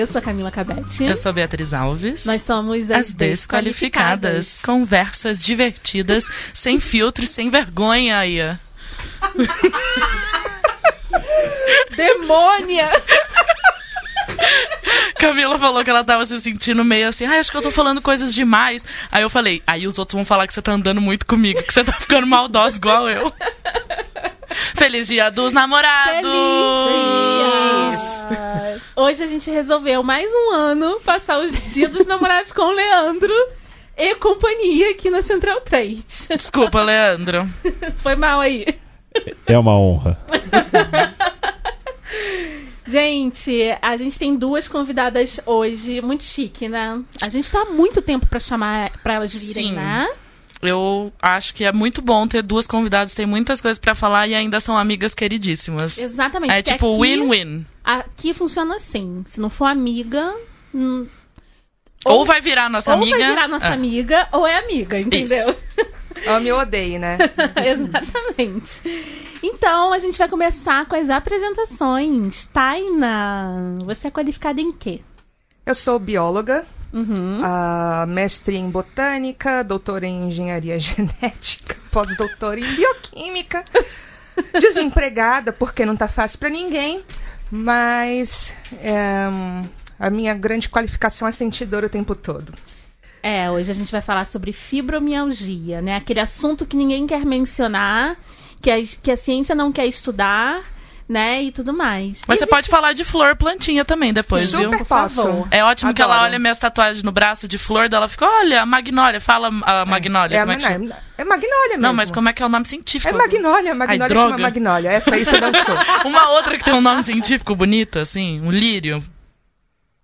Eu sou a Camila Cabete. Eu sou a Beatriz Alves. Nós somos as, As desqualificadas. Conversas divertidas, sem filtro e sem vergonha, Ia. Demônia! Camila falou que ela tava se sentindo meio assim, ai, acho que eu tô falando coisas demais. Aí eu falei, aí os outros vão falar que você tá andando muito comigo, que você tá ficando maldosa igual eu. Feliz dia dos namorados! Feliz dia! Hoje a gente resolveu mais um ano passar o dia dos namorados com o Leandro e companhia aqui na Central 3. Desculpa, Leandro. Foi mal aí. É uma honra. Gente, a gente tem duas convidadas hoje, muito chique, né? A gente tá há muito tempo pra chamar para elas virem, Sim. né? Eu acho que é muito bom ter duas convidadas, tem muitas coisas pra falar e ainda são amigas queridíssimas. Exatamente. É tipo aqui- win-win. Aqui funciona assim. Se não for amiga, hum, Ou, vai virar nossa ou amiga. vai virar nossa É. amiga, ou é amiga, entendeu? Ame ou odeie, né? Exatamente. Então, a gente vai começar com as apresentações. Taina, você é qualificada em quê? Eu sou bióloga, Uhum. ah, mestre em botânica, doutora em engenharia genética, pós-doutora em bioquímica, desempregada porque não tá fácil pra ninguém, mas é, a minha grande qualificação é sentir dor o tempo todo. É, hoje a gente vai falar sobre fibromialgia, né? Aquele assunto que ninguém quer mencionar, que a, que a ciência não quer estudar, né? E tudo mais. Mas você pode falar de flor plantinha também depois, viu? Super por posso. favor. É ótimo que ela Adoro. olha minhas tatuagens no braço de flor dela fica, olha, a magnólia, fala a magnólia. É, a como é, que chama? magn- é magnólia mesmo. Não, mas como é que é o nome científico? É magnólia, magnólia droga. chama magnólia. Essa aí você dançou. Uma outra que tem um nome científico bonito, assim, um lírio.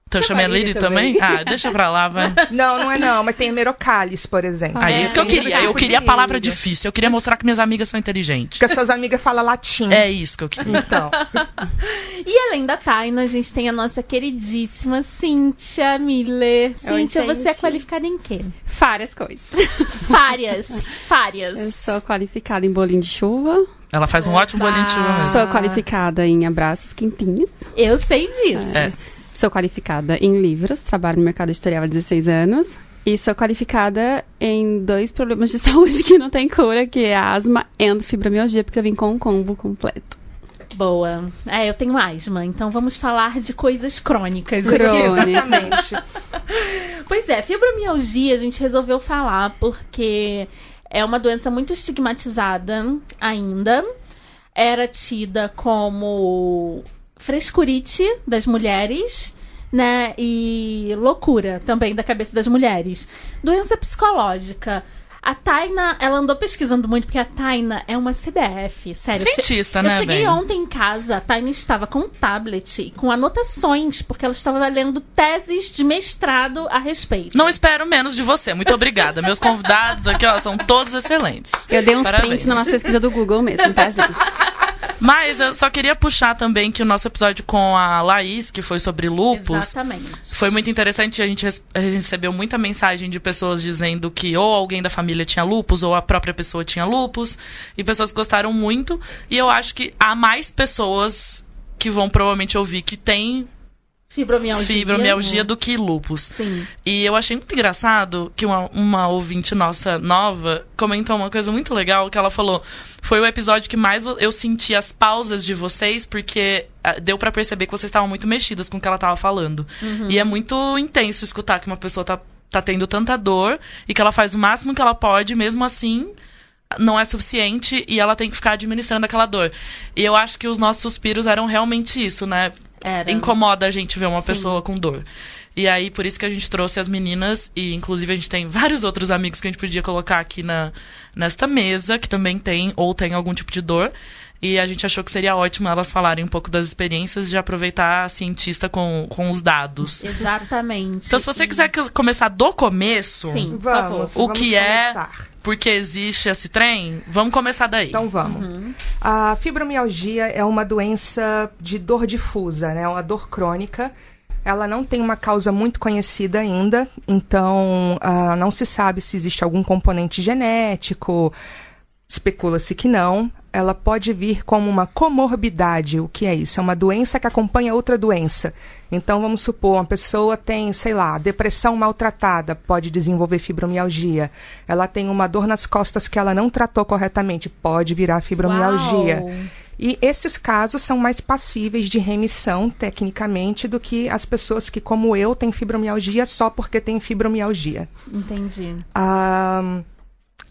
Então Chama chama lírio lírio também? também. Ah, deixa pra lá, vai. Não, não é não, mas tem hemerocallis, por exemplo. Ah, é isso que eu queria. outro Eu tipo queria a palavra difícil. Eu queria mostrar que minhas amigas são inteligentes. Porque as suas amigas falam latim. É isso que eu queria. Então, E além da Taina, a gente tem a nossa queridíssima Cíntia Miller. Cíntia, você é qualificada em quê? Várias coisas. Várias. Várias. Eu sou qualificada em bolinho de chuva. Ela faz um ótimo Opa. bolinho de chuva mesmo. Sou qualificada em abraços quentinhos. Eu sei disso. É. Sou qualificada em livros. Trabalho no mercado editorial há 16 anos. E sou qualificada em dois problemas de saúde que não tem cura, que é asma e fibromialgia, porque eu vim com um combo completo. Boa. É, eu tenho asma, então vamos falar de coisas crônicas aqui. Crônica. exatamente. Pois é, fibromialgia a gente resolveu falar porque é uma doença muito estigmatizada ainda. Era tida como frescurite das mulheres, né? E loucura também da cabeça das mulheres. Doença psicológica. A Taina, ela andou pesquisando muito, porque a Taina é uma CDF, sério. Cientista, eu né, cheguei bem? ontem em casa, a Taina estava com um tablet, com anotações, porque ela estava lendo teses de mestrado a respeito. Não espero menos de você. Muito obrigada. Meus convidados aqui, ó, são todos excelentes. Eu dei uns Parabéns. prints na nossa pesquisa do Google mesmo, tá, gente? Mas eu só queria puxar também que o nosso episódio com a Laís, que foi sobre lupus, Exatamente. Foi muito interessante, a gente recebeu muita mensagem de pessoas dizendo que ou alguém da família tinha lupus, ou a própria pessoa tinha lupus, e pessoas gostaram muito. E eu acho que há mais pessoas que vão provavelmente ouvir que tem Fibromialgia. fibromialgia né? do que lupus. Sim. E eu achei muito engraçado que uma, uma ouvinte nossa nova comentou uma coisa muito legal que ela falou. Foi o episódio que mais eu senti as pausas de vocês, porque ah, deu pra perceber que vocês estavam muito mexidas com o que ela tava falando. E é muito intenso escutar que uma pessoa tá, tá tendo tanta dor e que ela faz o máximo que ela pode, mesmo assim. Não é suficiente e ela tem que ficar administrando aquela dor. E eu acho que os nossos suspiros eram realmente isso, né? Era. incomoda a gente ver uma Sim. pessoa com dor. E aí, por isso que a gente trouxe as meninas, e inclusive a gente tem vários outros amigos que a gente podia colocar aqui na, nesta mesa, que também tem ou tem algum tipo de dor. E a gente achou que seria ótimo elas falarem um pouco das experiências de aproveitar a cientista com, com os dados. Exatamente. Então, se você quiser que- começar do começo, Sim, por favor. Vamos. O vamos que é- começar. porque existe esse trem, vamos começar daí. Então vamos. A fibromialgia é uma doença de dor difusa, né? Uma dor crônica. Ela não tem uma causa muito conhecida ainda, então ah, não se sabe se existe algum componente genético. Especula-se que não. Ela pode vir como uma comorbidade. O que é isso? É uma doença que acompanha outra doença. Então, vamos supor, uma pessoa tem, sei lá, depressão maltratada, pode desenvolver fibromialgia. Ela tem uma dor nas costas que ela não tratou corretamente, pode virar fibromialgia. Uau. E esses casos são mais passíveis de remissão, tecnicamente, do que as pessoas que, como eu, têm fibromialgia só porque têm fibromialgia. Entendi. A,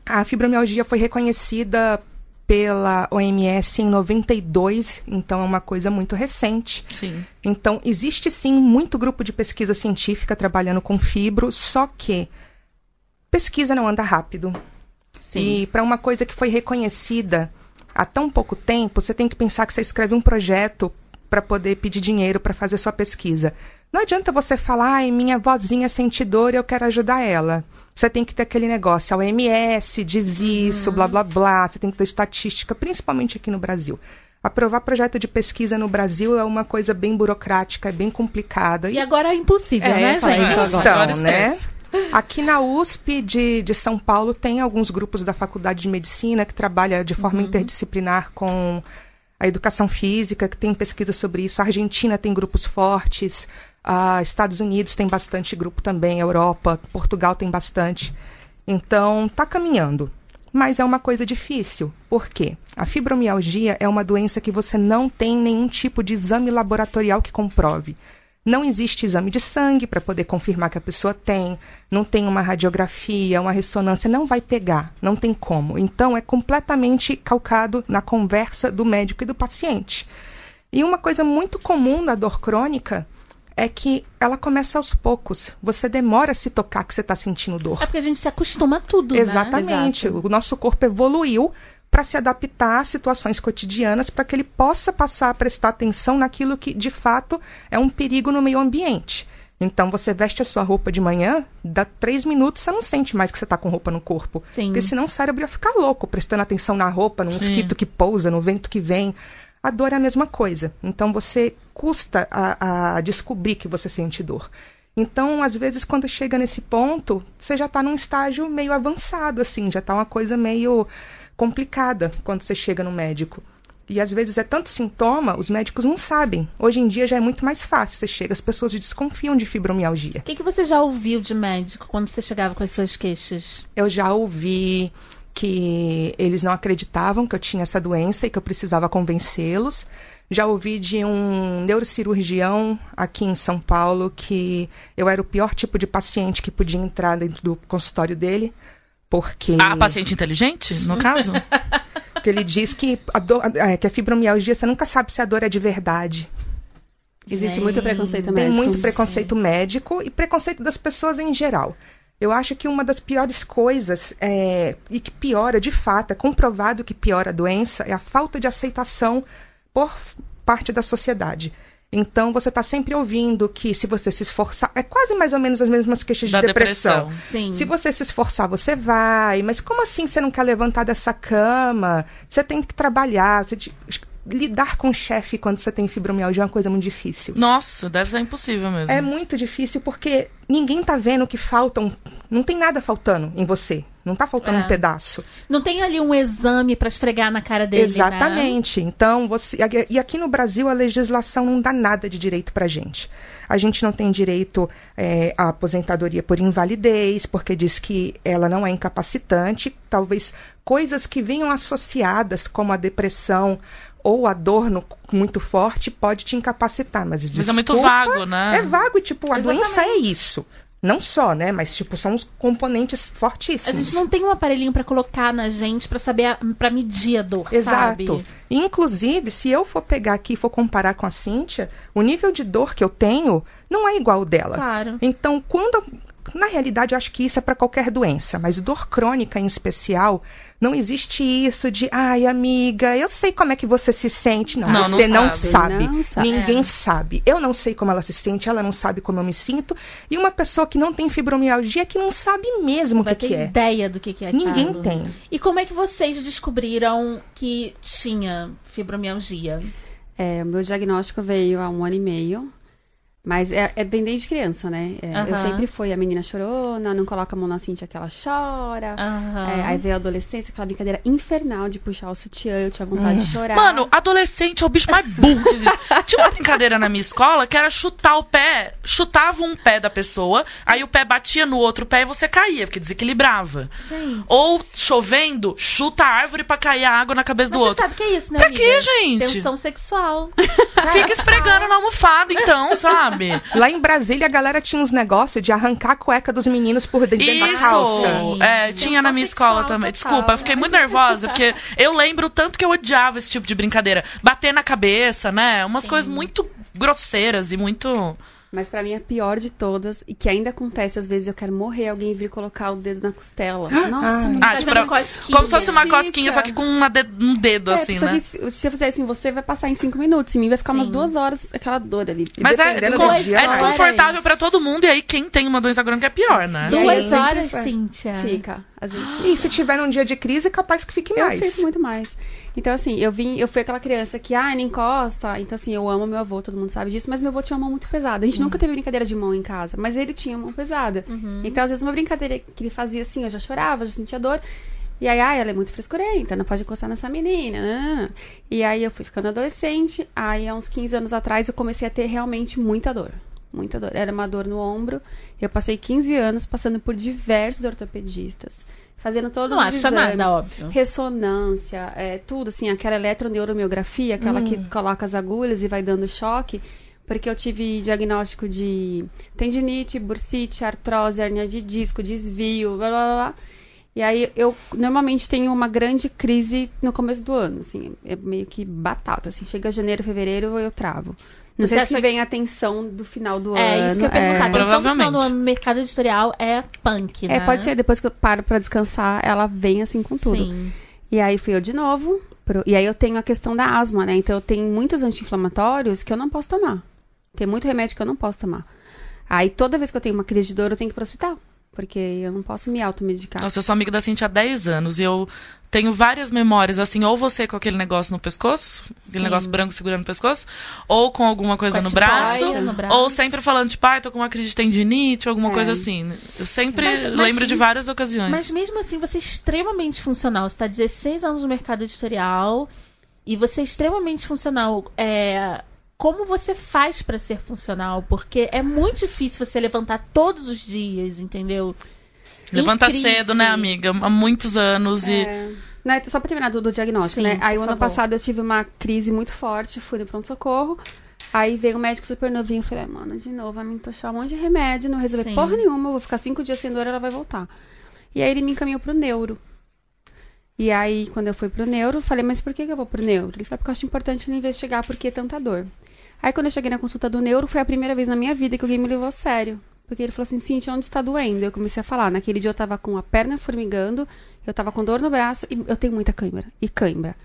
a fibromialgia foi reconhecida pela OMS em 92, então é uma coisa muito recente. Sim. Então, existe sim muito grupo de pesquisa científica trabalhando com fibro, só que pesquisa não anda rápido. Sim. E para uma coisa que foi reconhecida há tão pouco tempo, você tem que pensar que você escreve um projeto para poder pedir dinheiro para fazer sua pesquisa. Não adianta você falar, ai, minha vozinha sente dor e eu quero ajudar ela. Você tem que ter aquele negócio, a OMS diz isso, blá blá blá, você tem que ter estatística, principalmente aqui no Brasil. Aprovar projeto de pesquisa no Brasil é uma coisa bem burocrática, é bem complicada. E agora é impossível, É, né, gente? isso agora. Então, Agora né? Aqui na USP de, de São Paulo tem alguns grupos da Faculdade de Medicina que trabalha de forma interdisciplinar com a educação física, que tem pesquisa sobre isso. A Argentina tem grupos fortes, a Estados Unidos tem bastante grupo também, Europa, Portugal tem bastante. Então, tá caminhando. Mas é uma coisa difícil. Por quê? A fibromialgia é uma doença que você não tem nenhum tipo de exame laboratorial que comprove. Não existe exame de sangue para poder confirmar que a pessoa tem, não tem uma radiografia, uma ressonância, não vai pegar, não tem como. Então é completamente calcado na conversa do médico e do paciente. E uma coisa muito comum da dor crônica é que ela começa aos poucos. Você demora a se tocar que você está sentindo dor. É porque a gente se acostuma a tudo, né? Exatamente. Exato. O nosso corpo evoluiu para se adaptar a situações cotidianas para que ele possa passar a prestar atenção naquilo que de fato é um perigo no meio ambiente. Então você veste a sua roupa de manhã, dá três minutos você não sente mais que você está com roupa no corpo. Sim. Porque senão o cérebro ia ficar louco, prestando atenção na roupa, no mosquito que pousa, no vento que vem. A dor é a mesma coisa. Então você custa a, a descobrir que você sente dor. Então, às vezes, quando chega nesse ponto, você já está num estágio meio avançado, assim, já está uma coisa meio complicada quando você chega no médico. E às vezes é tanto sintoma, os médicos não sabem. Hoje em dia já é muito mais fácil. Você chega, as pessoas desconfiam de fibromialgia. O que, que você já ouviu de médico quando você chegava com as suas queixas? Eu já ouvi que eles não acreditavam que eu tinha essa doença e que eu precisava convencê-los. Já ouvi de um neurocirurgião aqui em São Paulo que eu era o pior tipo de paciente que podia entrar dentro do consultório dele, porque A paciente inteligente, no caso? porque ele diz que a, dor, é, que a fibromialgia você nunca sabe se a dor é de verdade. Existe Gente, muito preconceito Tem médico. muito preconceito médico e preconceito das pessoas em geral. Eu acho que uma das piores coisas, é, e que piora de fato, é comprovado que piora a doença, é a falta de aceitação por parte da sociedade. Então, você está sempre ouvindo que se você se esforçar. É quase mais ou menos as mesmas queixas Da de depressão. depressão. Sim. Se você se esforçar, você vai. Mas como assim você não quer levantar dessa cama? Você tem que trabalhar. Você te- lidar com o chefe quando você tem fibromialgia é uma coisa muito difícil. Nossa, deve ser impossível mesmo. É muito difícil porque ninguém tá vendo que faltam. Não tem nada faltando em você. Não tá faltando É. um pedaço. Não tem ali um exame pra esfregar na cara dele, né? Exatamente. Então, você. E aqui no Brasil a legislação não dá nada de direito pra gente. A gente não tem direito é, à aposentadoria por invalidez, porque diz que ela não é incapacitante. Talvez coisas que venham associadas, como a depressão ou a dor no- muito forte, pode te incapacitar. Mas, Mas é muito desculpa, vago, né? É vago, e, tipo, a Exatamente. doença é isso. Não só, né? Mas, tipo, são os componentes A fortíssimos. gente não tem um aparelhinho pra colocar na gente pra saber, a, pra medir a dor, Exato. sabe? Inclusive, se eu for pegar aqui e for comparar com a Cíntia, o nível de dor que eu tenho não é igual ao dela. Claro. Então, quando. Na realidade, eu acho que isso é para qualquer doença, mas dor crônica em especial, não existe isso de, ai, amiga, eu sei como é que você se sente. Não, Não, você não não sabe. Não sabe. Ninguém É. sabe. Eu não sei como ela se sente, ela não sabe como eu me sinto. E uma pessoa que não tem fibromialgia que não sabe mesmo o que, que é. ideia do que, que é Ninguém aquilo. tem. E como é que vocês descobriram que tinha fibromialgia? É, o meu diagnóstico veio há um ano e meio. Mas é, é bem desde criança, né? É. Eu sempre fui a menina chorona, não coloca a mão na cinta que ela chora. É, aí veio a adolescência, aquela brincadeira infernal de puxar o sutiã, eu tinha vontade de chorar. Mano, adolescente é o bicho mais burro que existe. Tinha uma brincadeira na minha escola que era chutar o pé, chutava um pé da pessoa, aí o pé batia no outro pé e você caía, porque desequilibrava. Gente. Ou chovendo, chuta a árvore pra cair a água na cabeça do Mas você outro. sabe o que é isso, né, Pra amiga? quê, gente? Tensão sexual. Fica esfregando na almofada, então, sabe? Lá em Brasília, a galera tinha uns negócios de arrancar a cueca dos meninos por dentro da Isso! calça. É, tinha na minha escola também. Desculpa, eu fiquei muito nervosa, porque eu lembro o tanto que eu odiava esse tipo de brincadeira. Bater na cabeça, né? Umas coisas muito grosseiras e muito. Mas pra mim a pior de todas, e que ainda acontece às vezes, eu quero morrer, alguém vir colocar o dedo na costela. Nossa, Ah, Fazendo tipo, pra- cosquinha. como se fosse uma Fica. cosquinha, só que com uma de- um dedo, É, assim, só né? que se se eu fizer assim, você vai passar em cinco minutos. Em mim vai ficar umas Sim. duas horas aquela dor ali. Mas é, descon- dia, é desconfortável pra todo mundo, e aí quem tem uma doença crônica é pior, né? Duas horas. Cíntia. Fica, às vezes fica. E se tiver num dia de crise, capaz que fique Eu mais. fiz muito mais. Então, assim, eu vim, eu fui aquela criança que, ah, não encosta. Então, assim, eu amo meu avô, todo mundo sabe disso, mas meu avô tinha uma mão muito pesada. A gente nunca teve brincadeira de mão em casa, mas ele tinha mão pesada. Então, às vezes, uma brincadeira que ele fazia assim, eu já chorava, já sentia dor. E aí, ah, ela é muito frescurenta, não pode encostar nessa menina. E aí eu fui ficando adolescente. Aí, há uns 15 anos atrás, eu comecei a ter realmente muita dor. Muita dor. Era uma dor no ombro. Eu passei 15 anos passando por diversos ortopedistas. Fazendo todos Não os acha exames nada, óbvio. ressonância, é, tudo, assim, aquela eletroneuromiografia, aquela que coloca as agulhas e vai dando choque, porque eu tive diagnóstico de tendinite, bursite, artrose, hernia de disco, desvio, blá blá. blá. E aí eu normalmente tenho uma grande crise no começo do ano, assim, é meio que batata, assim, chega janeiro, fevereiro, eu travo. Não Você sei se vem a tensão do final do ano. É, isso que eu ia perguntar. é. A tensão do final Provavelmente. do ano no mercado editorial é punk, né? É, pode ser, depois que eu paro pra descansar, ela vem assim com tudo. Sim. E aí fui eu de novo. pro- E aí eu tenho a questão da asma, né? Então eu tenho muitos anti-inflamatórios que eu não posso tomar. Tem muito remédio que eu não posso tomar. Aí toda vez que eu tenho uma crise de dor, eu tenho que ir pro hospital. Porque eu não posso me automedicar. Nossa, eu sou amiga da Cintia há 10 anos e eu tenho várias memórias, assim, ou você com aquele negócio no pescoço, aquele Sim. negócio branco segurando o pescoço, ou com alguma coisa Com no tipóia braço, no braço. ou sempre falando, tipo, ai, tô com uma crise de tendinite, ou alguma É. coisa assim. Eu sempre Mas- mas- lembro de várias ocasiões. Mas mesmo assim, você é extremamente funcional. Você tá 16 anos no mercado editorial e você é extremamente funcional. É... Como você faz pra ser funcional? Porque é muito difícil você levantar todos os dias, entendeu? Levanta cedo, né, amiga? Há muitos anos e... É. Né, só pra terminar do, do diagnóstico, Sim, né? Aí o ano favor. passado eu tive uma crise muito forte, fui no pronto-socorro. Aí veio um médico super novinho, eu falei, "Ah, mano, de novo, vai me entochar um monte de remédio, não resolver Sim. porra nenhuma, eu vou ficar cinco dias sem dor, ela vai voltar. E aí ele me encaminhou pro neuro. E aí, quando eu fui pro neuro, eu falei, mas por que, eu vou pro neuro? Ele falou, porque eu acho importante ele investigar por que tanta dor. Aí quando eu cheguei na consulta do neuro, foi a primeira vez na minha vida que alguém me levou a sério. Porque ele falou assim, Cintia, onde está doendo? Eu comecei a falar. Naquele dia eu tava com a perna formigando, eu tava com dor no braço e eu tenho muita cãibra. E cãibra.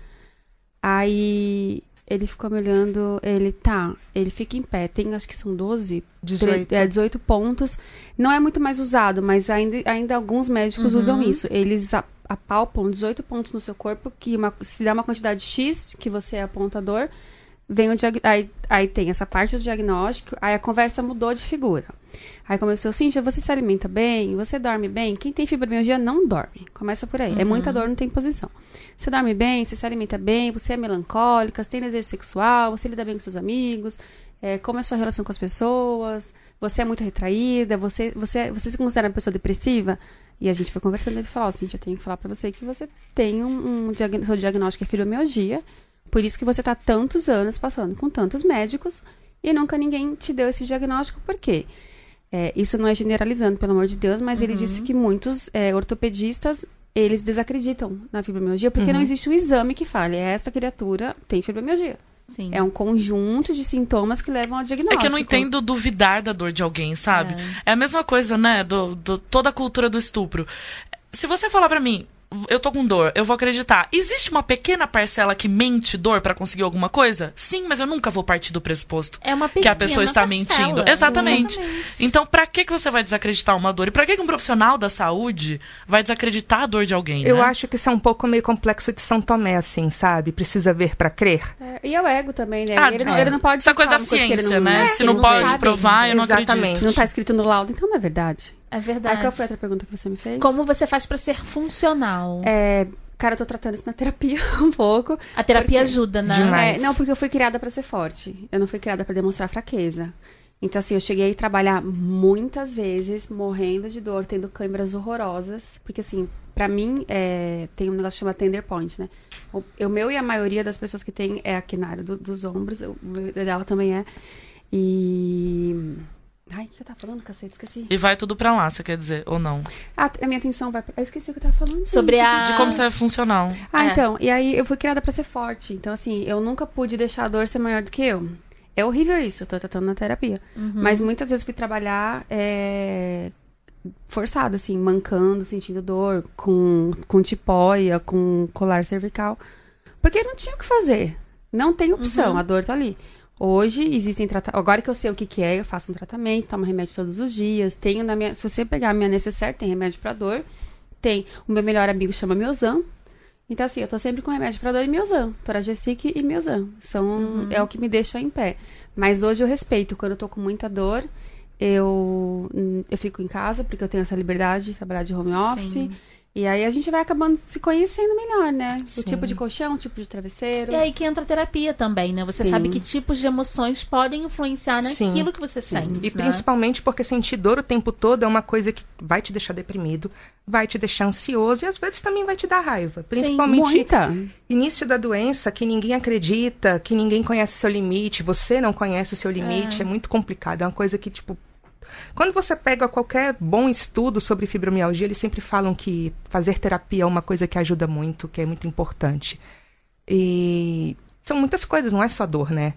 Aí ele ficou me olhando, ele, tá, ele fica em pé, tem acho que são 12, 18. é, 18 pontos. Não é muito mais usado, mas ainda, ainda alguns médicos usam isso. Eles apalpam 18 pontos no seu corpo, que uma, se dá uma quantidade X, que você é apontador, vem o diag- aí, aí tem essa parte do diagnóstico, aí a conversa mudou de figura. Aí começou, Cíntia, você se alimenta bem? Você dorme bem? Quem tem fibromialgia não dorme. Começa por aí. É muita dor, não tem posição. Você dorme bem? Você se alimenta bem? Você é melancólica? Você tem desejo sexual? Você lida bem com seus amigos? É, como é a sua relação com as pessoas? Você é muito retraída? Você, você, você se considera uma pessoa depressiva? E a gente foi conversando e ele falou, ó, Cíntia, eu tenho que falar pra você que você tem um, um diag- seu diagnóstico é fibromialgia, por isso que você tá tantos anos passando com tantos médicos e nunca ninguém te deu esse diagnóstico, por quê? É, isso não é generalizando, pelo amor de Deus, mas ele disse que muitos é, ortopedistas, eles desacreditam na fibromialgia, porque não existe um exame que fale, essa criatura tem fibromialgia. Sim. É um conjunto de sintomas que levam ao É diagnóstico. que eu não entendo duvidar da dor de alguém, sabe? É, a mesma coisa, né? Do, do- toda a cultura do estupro. Se você falar pra mim, eu tô com dor, eu vou acreditar. Existe uma pequena parcela que mente dor pra conseguir alguma coisa? Sim, mas eu nunca vou partir do pressuposto É uma que a pequena pessoa está parcela. mentindo. Exatamente. Exatamente. Então, pra que que você vai desacreditar uma dor? E pra que que um profissional da saúde vai desacreditar a dor de alguém, Eu né? acho que isso é um pouco meio complexo de São Tomé, assim, sabe? Precisa ver pra crer. É, e é o ego também, né? Ah, ele, não, é. ele não pode Essa coisa da ciência, não- né? é, Se ele não pode sabe. provar, eu não Exatamente. acredito. Não tá escrito no laudo, então não é verdade. É Aí verdade. qual foi a outra pergunta que você me fez? Como você faz pra ser funcional? É, cara, eu tô tratando isso na terapia um pouco. A terapia Por quê? ajuda, né? Demais. É, não, porque eu fui criada pra ser forte. Eu não fui criada pra demonstrar fraqueza. Então, assim, eu cheguei a trabalhar muitas vezes, morrendo de dor, tendo câimbras horrorosas. Porque, assim, pra mim, é, tem um negócio que chama tender point, né? O, o meu e a maioria das pessoas que tem é aqui na área do- dos ombros. O meu dela também é. E... Ai, o que eu tava falando, cacete? Esqueci. E vai tudo pra lá, você quer dizer, ou não? Ah, a minha atenção vai pra... Eu esqueci o que eu tava falando. Sobre gente. a- De como você é funcional. Ah, É. então. E aí eu fui criada pra ser forte. Então, assim, eu nunca pude deixar a dor ser maior do que eu. É horrível isso, eu tô tratando na terapia. Mas muitas vezes fui trabalhar é, forçada, assim, mancando, sentindo dor, com, com tipóia, com colar cervical. Porque não tinha o que fazer. Não tem opção, a dor tá ali. Hoje existem tratamentos. Agora que eu sei o que, que é, eu faço um tratamento, tomo remédio todos os dias. Tenho na minha. Se você pegar a minha necessaire, tem remédio pra dor. Tem. O meu melhor amigo chama Miozan. Então, assim, eu tô sempre com remédio pra dor e Miozan. Toragesic e Miozan. São, É o que me deixa em pé. Mas hoje eu respeito. Quando eu tô com muita dor, eu, eu fico em casa, porque eu tenho essa liberdade de trabalhar de home office. Sim. E aí a gente vai acabando se conhecendo melhor, né? Sim. O tipo de colchão, o tipo de travesseiro. E aí que entra a terapia também, né? Você Sim. sabe que tipos de emoções podem influenciar Sim. naquilo que você sente. E né? principalmente porque sentir dor o tempo todo é uma coisa que vai te deixar deprimido, vai te deixar ansioso e às vezes também vai te dar raiva. Principalmente Muita. início da doença, que ninguém acredita, que ninguém conhece seu limite, você não conhece seu limite, é, muito complicado. É uma coisa que, tipo. Quando você pega qualquer bom estudo sobre fibromialgia, eles sempre falam que fazer terapia é uma coisa que ajuda muito, que é muito importante. E são muitas coisas, não é só dor, né?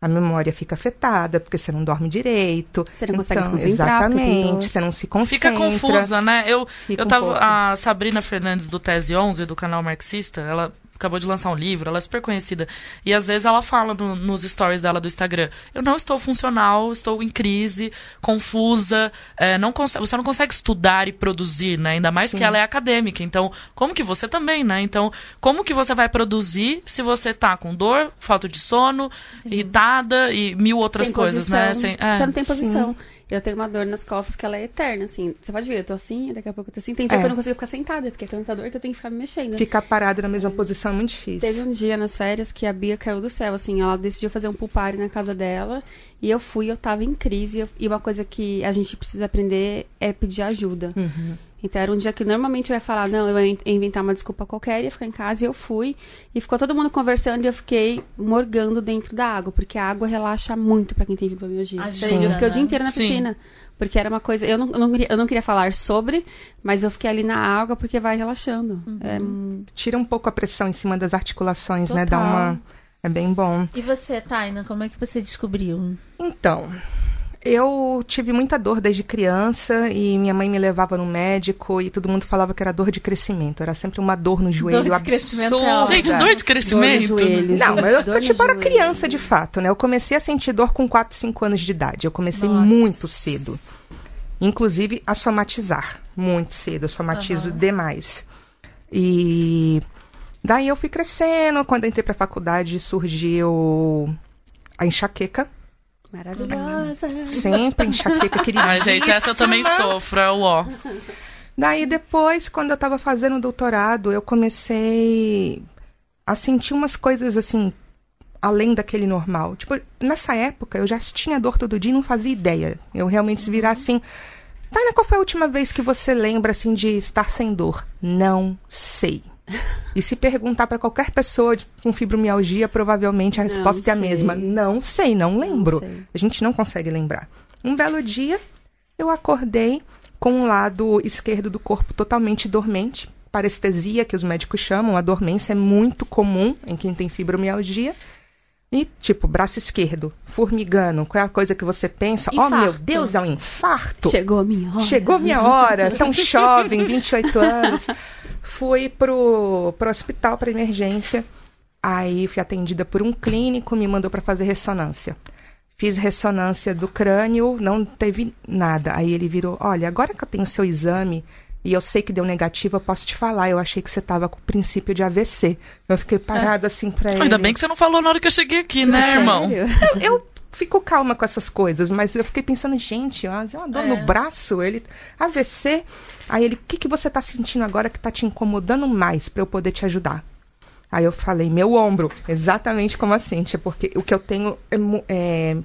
A memória fica afetada, porque você não dorme direito. Você não consegue se concentrar. Exatamente, você não se concentra. Fica confusa, né? Eu, Fica eu um tava. pouco. a Sabrina Fernandes do Tese 11, do canal Marxista, ela acabou de lançar um livro, ela é super conhecida. E às vezes ela fala no- nos stories dela do Instagram: Eu não estou funcional, estou em crise, confusa, é, não você não consegue estudar e produzir, né? Ainda mais que ela é acadêmica. Então, como que você também, né? Então, como que você vai produzir se você tá com dor, falta de sono, irritada e mil outras Sem coisas, posição. né? Sem- é. Você não tem posição. Eu tenho uma dor nas costas que ela é eterna, assim. Você pode ver, eu tô assim, daqui a pouco eu tô assim. Tem dia É. que eu não consigo ficar sentada, porque é tanta dor que eu tenho que ficar me mexendo. Ficar parado na mesma posição é muito difícil. Teve um dia nas férias que a Bia caiu do céu, assim, ela decidiu fazer um pool party na casa dela, e eu fui, eu tava em crise, e uma coisa que a gente precisa aprender é pedir ajuda. Uhum. Então era um dia que normalmente eu ia falar, não, eu ia in- inventar uma desculpa qualquer, ia ficar em casa, e eu fui, e ficou todo mundo conversando, e eu fiquei morgando dentro da água, porque a água relaxa muito pra quem tem fibromialgia. Ajuda, eu fiquei o dia né? inteiro na Sim. piscina. Porque era uma coisa. Eu não, eu, não queria, eu não queria falar sobre, mas eu fiquei ali na água porque vai relaxando. É, Tira um pouco a pressão em cima das articulações, né? Dá Total. uma. É bem bom. E você, Taina, como é que você descobriu? Então, eu tive muita dor desde criança e minha mãe me levava no médico e todo mundo falava que era dor de crescimento. Era sempre uma dor no joelho de absurda. crescimento é ótimo. Gente, dor de dor no crescimento. joelho. Não, mas eu, dor eu tipo, era criança de fato, né? Eu comecei a sentir dor com 4, 5 anos de idade. Eu comecei Nossa. muito cedo. Inclusive a somatizar. Muito cedo. Eu somatizo Aham. demais. E daí eu fui crescendo. Quando eu entrei pra faculdade, surgiu a enxaqueca. Maravilhosa. Sempre enxaqueca, queridíssima. Ai, gente, essa eu também sofro, é o ó. Daí depois, quando eu tava fazendo o doutorado, eu comecei a sentir umas coisas assim, além daquele normal. Tipo, nessa época eu já tinha dor todo dia e não fazia ideia. Eu realmente se virar assim. Taina, qual foi a última vez que você lembra assim de estar sem dor? Não sei. E se perguntar pra qualquer pessoa de- com fibromialgia, provavelmente a Não resposta é a sei. mesma. Não sei, não lembro. sei. A gente não consegue lembrar. Um belo dia, eu acordei com um lado esquerdo do corpo totalmente dormente, parestesia, que os médicos chamam, a dormência é muito comum em quem tem fibromialgia. E, tipo, braço esquerdo, formigando, qual é a coisa que você pensa? Oh, meu Infarto. Deus, é um infarto! Chegou a minha hora. Chegou minha hora, tão jovem, 28 anos. Fui pro, pro hospital, pra emergência. Aí fui atendida por um clínico, me mandou para fazer ressonância. Fiz ressonância do crânio, não teve nada. Aí ele virou: Olha, agora que eu tenho seu exame e eu sei que deu negativo, eu posso te falar. Eu achei que você tava com o princípio de AVC. Eu fiquei parado assim pra ele. Ainda bem que você não falou na hora que eu cheguei aqui, né, Sério? irmão? Eu, eu fico calma com essas coisas, mas eu fiquei pensando, gente, ó, uma dor É. no braço, ele. AVC. Aí ele, o que, que você tá sentindo agora que tá te incomodando mais pra eu poder te ajudar? Aí eu falei, meu ombro, exatamente como a Cíntia, porque o que eu tenho é. é-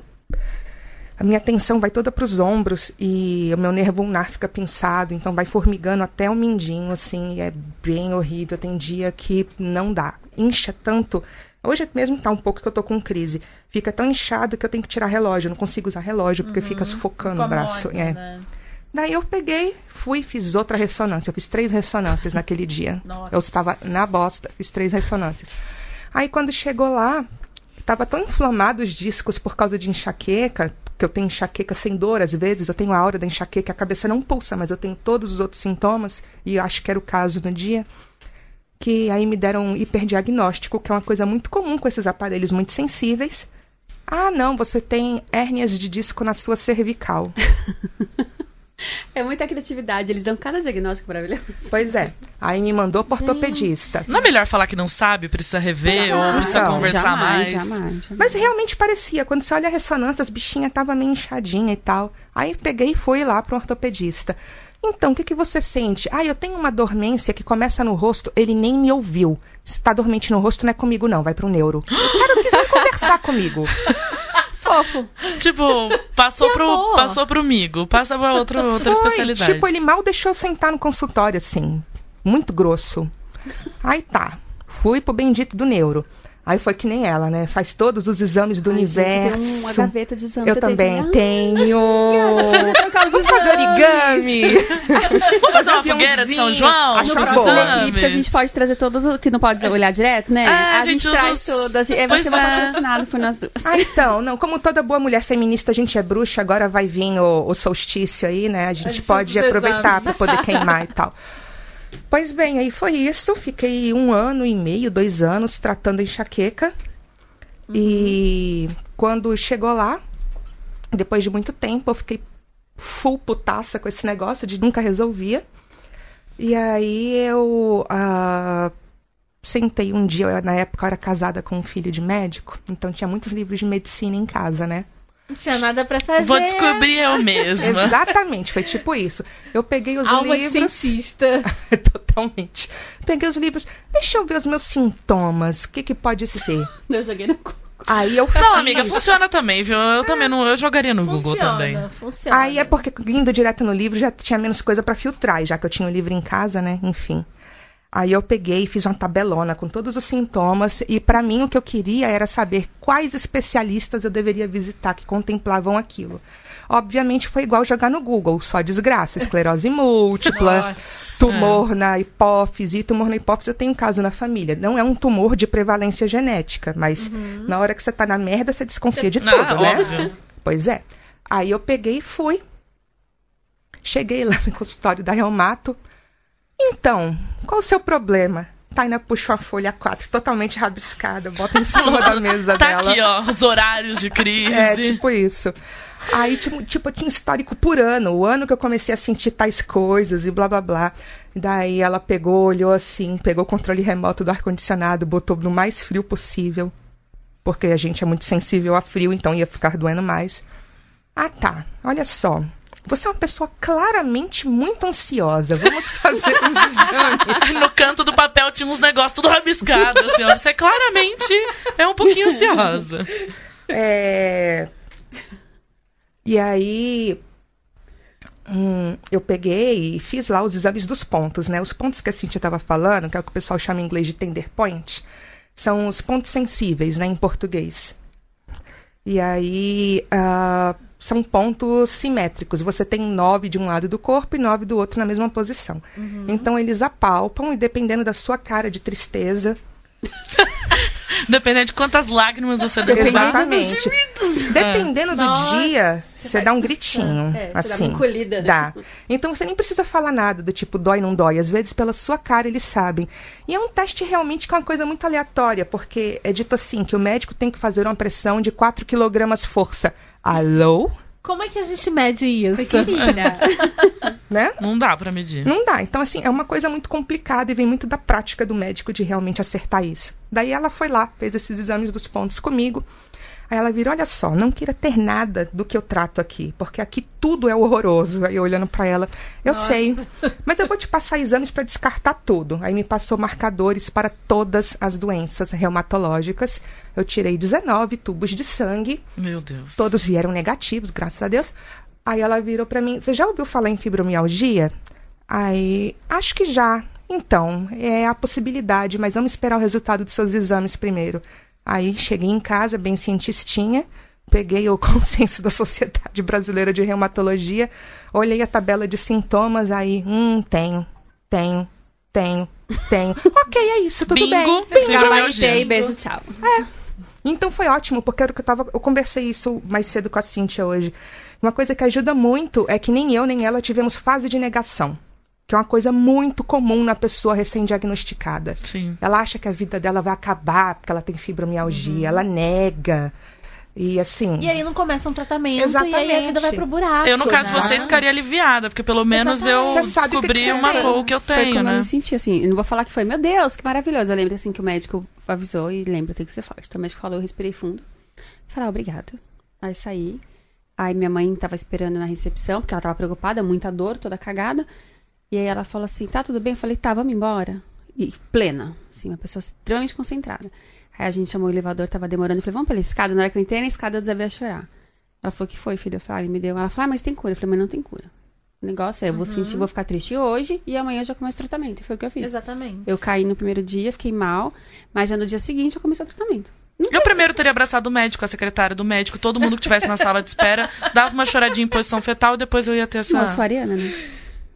a minha atenção vai toda para os ombros e o meu nervo ulnar fica pinçado, então vai formigando até o mindinho, assim, e é bem horrível. Tem dia que não dá. Incha tanto. Hoje mesmo tá um pouco que eu tô com crise. Fica tão inchado que eu tenho que tirar relógio. Eu não consigo usar relógio porque fica sufocando o braço. Incomoda, É. né? Daí eu peguei, fui e fiz outra ressonância. Eu fiz três ressonâncias naquele dia. Nossa. Eu estava na bosta, fiz três ressonâncias. Aí quando chegou lá, estava tão inflamado os discos por causa de enxaqueca, que eu tenho enxaqueca sem dor às vezes, eu tenho a aura da enxaqueca, a cabeça não pulsa, mas eu tenho todos os outros sintomas, e acho que era o caso no dia, que aí me deram um hiperdiagnóstico, que é uma coisa muito comum com esses aparelhos muito sensíveis. Ah, não, você tem hérnias de disco na sua cervical. É muita criatividade, eles dão cada diagnóstico maravilhoso. Pois é. Aí me mandou pro ortopedista. Não é melhor falar que não sabe, precisa rever ou precisa Não, conversar jamais, mais? Jamais, jamais. Mas realmente parecia. Quando você olha a ressonância, as bichinhas estavam meio inchadinha e tal. Aí peguei e fui lá pro ortopedista. Então, o que, que você sente? Ah, eu tenho uma dormência que começa no rosto, ele nem me ouviu. Se tá dormente no rosto, não é comigo, não, vai pro neuro. O cara quis conversar comigo. Fofo. Tipo, passou Que pro, amor. passou pro migo, passa pra outra, outra Foi, especialidade. Tipo, ele mal deixou eu sentar no consultório, assim. Muito grosso. Aí tá. Fui pro bendito do neuro. Aí foi que nem ela, né? Faz todos os exames do Ai, gente, universo. Tem uma gaveta de exames. Eu você tem também que- tenho. Ah, Vamos fazer origami. Vamos fazer uma fogueira de São. João? Acho No próximo? Eclipse a gente pode trazer todos os que não pode olhar direto, né? É, a, a gente, gente traz os- tudo. A gente, é, vai ser uma é. patrocinado por nós duas. Ah, então, não. Como toda boa mulher feminista, a gente é bruxa, agora vai vir o, o solstício aí, né? A gente gente pode aproveitar para poder queimar e tal. Pois bem, aí foi isso. Fiquei um ano e meio, dois anos tratando enxaqueca. E quando chegou lá, depois de muito tempo, eu fiquei full putaça com esse negócio de nunca resolvia. E aí eu ah, sentei um dia, eu, na época eu era casada com um filho de médico, então tinha muitos livros de medicina em casa, né? Não tinha nada pra fazer. Vou descobrir eu mesma. Exatamente, foi tipo isso. Eu peguei os Alma livros. cientista. Totalmente. Peguei os livros. Deixa eu ver os meus sintomas. O que, que pode ser? Eu joguei no cu. Aí eu Não, fiz. amiga, funciona também, viu? Eu também não, eu jogaria no Google Funciona, também. Funciona. Aí é porque indo direto no livro já tinha menos coisa pra filtrar, já que eu tinha o livro em casa, né? Enfim. Aí eu peguei e fiz uma tabelona com todos os sintomas e pra mim o que eu queria era saber quais especialistas eu deveria visitar que contemplavam aquilo. Obviamente foi igual jogar no Google, só desgraça, esclerose múltipla, Nossa. tumor na hipófise, tumor na hipófise eu tenho um caso na família. Não é um tumor de prevalência genética, mas na hora que você tá na merda, você desconfia de Ah, tudo, né? óbvio. Pois é. Aí eu peguei e fui. Cheguei lá no consultório da Reumato. Então, qual o seu problema? Taina puxa uma folha 4 totalmente rabiscada, bota em cima da mesa Tá dela. aqui, ó, os horários de crise. É, tipo isso. Aí, tipo, tipo, eu tinha histórico por ano. O ano que eu comecei a sentir tais coisas e blá blá blá. Daí ela pegou, olhou assim, pegou o controle remoto do ar-condicionado, botou no mais frio possível. Porque a gente é muito sensível a frio, então ia ficar doendo mais. Ah, tá. Olha só. Você é uma pessoa claramente muito ansiosa. Vamos fazer uns exames. No canto do papel tinha uns negócios tudo rabiscado, assim, ó. Você claramente é um pouquinho ansiosa. É... E aí, hum, eu peguei e fiz lá os exames dos pontos, né? Os pontos que a Cintia estava falando, que é o que o pessoal chama em inglês de tender point, são os pontos sensíveis, né, em português. E aí, ah, são pontos simétricos. Você tem nove de um lado do corpo e nove do outro na mesma posição. Então, eles apalpam e dependendo da sua cara de tristeza, Dependendo de quantas lágrimas você derrubar. Exatamente. Dependendo do Nossa, dia, você dá um gritinho. É, você dá assim. uma encolhida, né? Dá. Então você nem precisa falar nada do tipo dói, não dói. Às vezes, pela sua cara, eles sabem. E é um teste realmente que é uma coisa muito aleatória, porque é dito assim: que o médico tem que fazer uma pressão de 4 quilogramas força. Alô? Como é que a gente mede isso? Querida. Né? Não dá pra medir. Não dá. Então, assim, é uma coisa muito complicada e vem muito da prática do médico de realmente acertar isso. Daí ela foi lá, fez esses exames dos pontos comigo. Aí ela virou, olha só, não queira ter nada do que eu trato aqui, porque aqui tudo é horroroso. Aí eu olhando pra ela, eu sei, mas eu vou te passar exames para descartar tudo. Aí me passou marcadores para todas as doenças reumatológicas. Eu tirei 19 tubos de sangue, Meu Deus. todos vieram negativos, graças a Deus. Aí ela virou pra mim, você já ouviu falar em fibromialgia? Aí, acho que já. Então, é a possibilidade, mas vamos esperar o resultado dos seus exames primeiro. Aí cheguei em casa, bem cientistinha, peguei o consenso da Sociedade Brasileira de Reumatologia, olhei a tabela de sintomas, aí, hum, tenho, tenho, tenho, tenho. ok, é isso, tudo Bingo. bem. Fibromialgia. Gabaritei, beijo, tchau. Então foi ótimo, porque era o que eu tava. Eu conversei isso mais cedo com a Cíntia hoje. Uma coisa que ajuda muito é que nem eu nem ela tivemos fase de negação. Que é uma coisa muito comum na pessoa recém-diagnosticada. Sim. Ela acha que a vida dela vai acabar porque ela tem fibromialgia, ela nega. E assim. E aí não começa um tratamento e aí a Exatamente. vida vai pro buraco. Eu, no caso de né? vocês, ficaria aliviada, porque pelo menos eu Exatamente. Que descobri que uma coisa que eu Foi tenho, como eu né? me senti, assim. Eu não vou falar que foi, meu Deus, que maravilhoso. Eu lembro, assim, que o médico avisou e lembra, tem que ser forte. Então o médico falou, eu respirei fundo. Falei, ah, obrigada. Aí saí. Aí minha mãe tava esperando na recepção, porque ela tava preocupada, muita dor, toda cagada. E aí ela falou assim, tá tudo bem? Eu falei, tá, vamos embora. E plena, assim, uma pessoa extremamente concentrada. Aí a gente chamou o elevador, tava demorando. Eu falei, vamos pela escada. Na hora que eu entrei na escada, eu desabei a chorar. Ela falou, que foi, filha? Eu falei, ah, me deu. Ela falou, ah, mas tem cura. Eu falei, mas não tem cura. O negócio é, eu vou sentir, vou ficar triste hoje e amanhã eu já começo o tratamento. E foi o que eu fiz. Exatamente. Eu caí no primeiro dia, fiquei mal, mas já no dia seguinte eu comecei o tratamento. Eu primeiro teria abraçado o médico, a secretária do médico, todo mundo que estivesse na sala de espera, dava uma choradinha em posição fetal e depois eu ia ter essa. Sou ariana, né?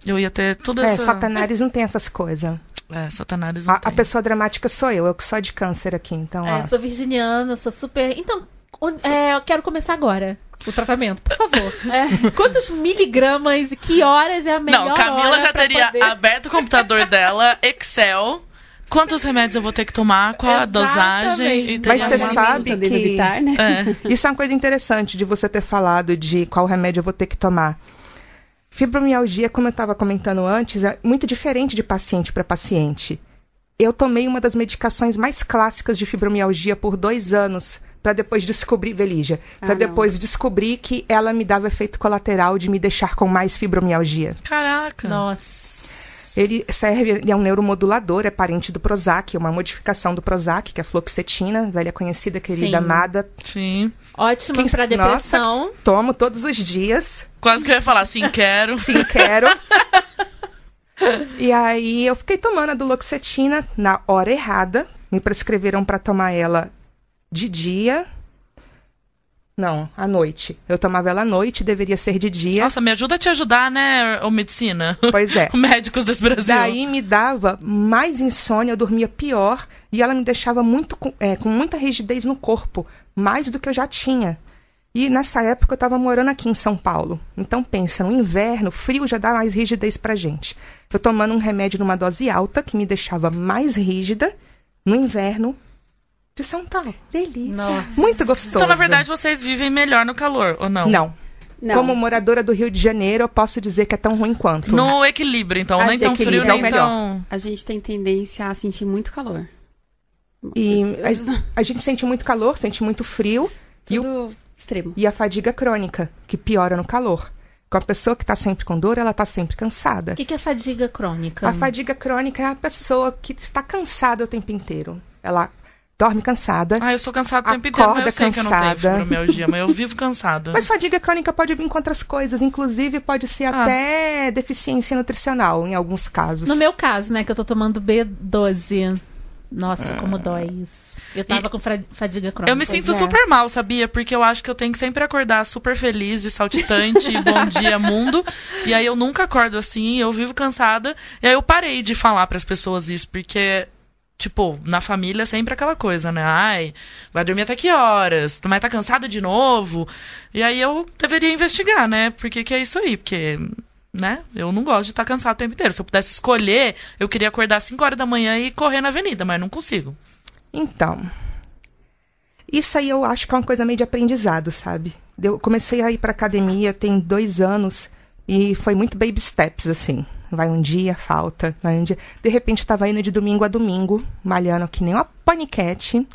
Eu ia ter tudo É, essa. Satanás não tem essas coisas. É, Satanás não A, a tem. pessoa dramática sou eu, eu que sou de câncer aqui, então, É, ó. sou virginiana, sou super. Então, onde- é, eu quero começar agora. O tratamento, por favor. É, Quantos miligramas e que horas é a melhor Não, Camila hora já teria poder- aberto o computador dela, Excel. Quantos remédios eu vou ter que tomar, qual a dosagem. E Mas você sabe que- evitar, né? É. Isso é uma coisa interessante de você ter falado de qual remédio eu vou ter que tomar. Fibromialgia, como eu estava comentando antes, é muito diferente de paciente para paciente. Eu tomei uma das medicações mais clássicas de fibromialgia por dois anos para depois descobrir, Velija, Ah, para não. depois descobrir que ela me dava efeito colateral de me deixar com mais fibromialgia. Caraca. Nossa. Ele serve, ele é um neuromodulador, é parente do Prozac, é uma modificação do Prozac, que é a fluoxetina, velha conhecida, querida, Sim. amada. Sim. Ótimo Quem- pra depressão. Tomo todos os dias. Quase que eu ia falar assim, quero. Sim, quero. e aí eu fiquei tomando a duloxetina na hora errada. Me prescreveram para tomar ela de dia. Não, à noite. Eu tomava ela à noite, deveria ser de dia. Nossa, me ajuda a te ajudar, né, ô medicina? Pois é. Médicos desse Brasil. Daí me dava mais insônia, eu dormia pior e ela me deixava muito com, é, com muita rigidez no corpo, mais do que eu já tinha. E nessa época eu estava morando aqui em São Paulo. Então pensa, no inverno, frio já dá mais rigidez pra gente. Eu tomando um remédio numa dose alta que me deixava mais rígida no inverno de São Paulo. Delícia. Nossa. Muito gostoso. Então, na verdade, vocês vivem melhor no calor, ou não? não. Não. Como moradora do Rio de Janeiro, eu posso dizer que é tão ruim quanto. No equilíbrio, então. A nem tão frio, nem tão... A gente tem tendência a sentir muito calor. E a, a gente sente muito calor, sente muito frio. E o Tudo extremo. e a fadiga crônica, que piora no calor. Com a pessoa que está sempre com dor, ela está sempre cansada. O que, que é fadiga crônica? A fadiga crônica é a pessoa que está cansada o tempo inteiro. Ela dorme cansada. Ah, eu sou cansada o tempo inteiro, mas eu Acorda sei que eu não tenho cansada. fibromialgia, mas eu vivo cansada. Mas fadiga crônica pode vir com outras coisas, inclusive pode ser Ah. até deficiência nutricional, em alguns casos. No meu caso, né, que eu tô tomando B12. Nossa, como dói isso. Eu tava com fra- fadiga crônica. Eu me sinto é. super mal, sabia? Porque eu acho que eu tenho que sempre acordar super feliz e saltitante, e bom dia, mundo. E aí eu nunca acordo assim, eu vivo cansada. E aí eu parei de falar pras pessoas isso, porque Tipo, na família sempre aquela coisa, né? Ai, vai dormir até que horas? Mas tá cansada de novo? E aí eu deveria investigar, né? Porque que é isso aí? Porque, né? Eu não gosto de estar cansado o tempo inteiro. Se eu pudesse escolher, eu queria acordar às 5 horas da manhã e correr na avenida, mas não consigo. Então, isso aí eu acho que é uma coisa meio de aprendizado, sabe? Eu comecei a ir pra academia tem dois anos e foi muito baby steps, assim. Vai um dia, falta, vai um dia. De repente eu tava indo de domingo a domingo, malhando que nem uma paniquete.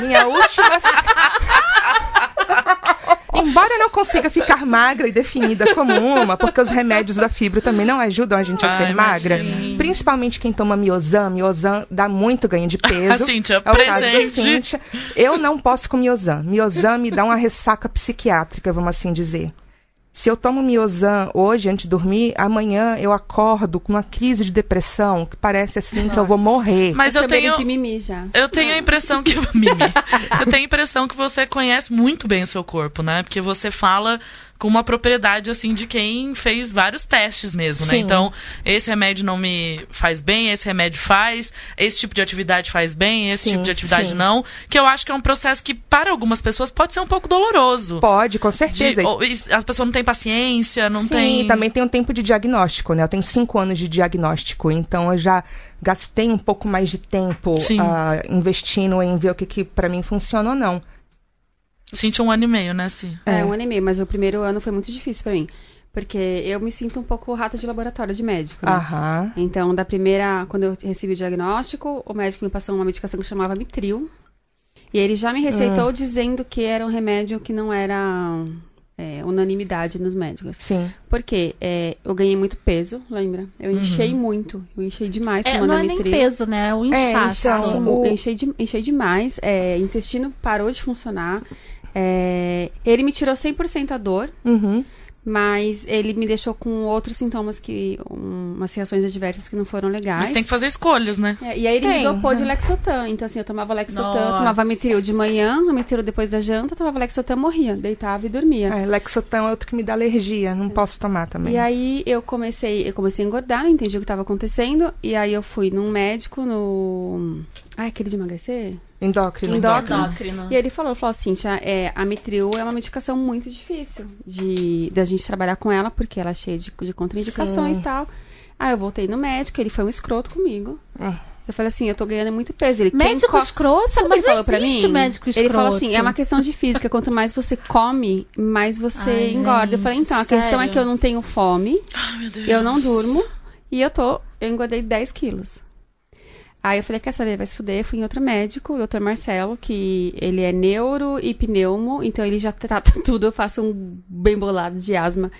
Minha última. Embora eu não consiga ficar magra e definida como uma, porque os remédios da fibra também não ajudam a gente a Ah, ser magra. Principalmente quem toma miozan. Miozan dá muito ganho de peso. A Cíntia, é o caso da presente. Cíntia. Eu não posso com miozan. Miozan me dá uma ressaca psiquiátrica, vamos assim dizer. Se eu tomo miozan hoje, antes de dormir, amanhã eu acordo com uma crise de depressão que parece assim que eu vou morrer. Mas eu eu tenho. de mimi já. Eu tenho a impressão que. Mimi. Eu tenho a impressão que você conhece muito bem o seu corpo, né? Porque você fala com uma propriedade, assim, de quem fez vários testes mesmo, né? Sim. Então, esse remédio não me faz bem, esse remédio faz, esse tipo de atividade faz bem, esse Sim, tipo de atividade sim. não. Que eu acho que é um processo que, para algumas pessoas, pode ser um pouco doloroso. Pode, com De- certeza. ou- as pessoas não têm paciência, não Sim, tem. também tem um tempo de diagnóstico, né? Eu tenho cinco anos de diagnóstico, então eu já gastei um pouco mais de tempo Sim. ah, investindo em ver o que, que para mim funciona ou não. Senti um ano e meio, né, Si? É, É. um ano e meio, mas o primeiro ano foi muito difícil pra mim. Porque eu me sinto um pouco rato de laboratório de médico. Né? Aham. Então, da primeira, quando eu recebi o diagnóstico, o médico me passou uma medicação que chamava Mitril. E ele já me receitou dizendo que era um remédio que não era é, unanimidade nos médicos. Sim. Por quê? É, eu ganhei muito peso, lembra? Eu enchei muito. Eu enchei demais É, tomando não a é nem peso, né? É o inchaço. então, Sumo, o- eu enchei, de- enchei demais, é, intestino parou de funcionar. É, ele me tirou 100% a dor, Uhum. mas ele me deixou com outros sintomas que. um- umas reações adversas que não foram legais. Mas tem que fazer escolhas, né? É, e aí ele Tem, me dopou de né? Lexotan. Então, assim, eu tomava Lexotan, Nossa. tomava Mitril de manhã, Mitril depois da janta, tomava Lexotan, morria, deitava e dormia. É, Lexotan é outro que me dá alergia, não posso tomar também. E aí eu comecei, eu comecei a engordar, não entendi o que estava acontecendo. E aí eu fui num médico, no. Ai, aquele de emagrecer? Endócrino. Endócrino. Endócrino. E ele falou, falou assim, Tia, é, a Mitril é uma medicação muito difícil de da gente trabalhar com ela, porque ela é cheia de, de contraindicações Sim. e tal. Aí eu voltei no médico, ele foi um escroto comigo. Ah. Eu falei assim, eu tô ganhando muito peso. Ele, Médico co- escroto? Sabe o que mas ele falou pra mim? médico Ele falou escroto. assim, é uma questão de física. Quanto mais você come, mais você Ai, engorda. eu falei, gente, então, a questão é sério? que eu não tenho fome, Ai, meu Deus. eu não durmo, e eu tô, eu engordei 10 quilos. Aí eu falei, quer saber, vai se fuder. Fui em outro médico, o Dr. Marcelo, que ele é neuro e pneumo, então ele já trata tudo. Eu faço um bem bolado de asma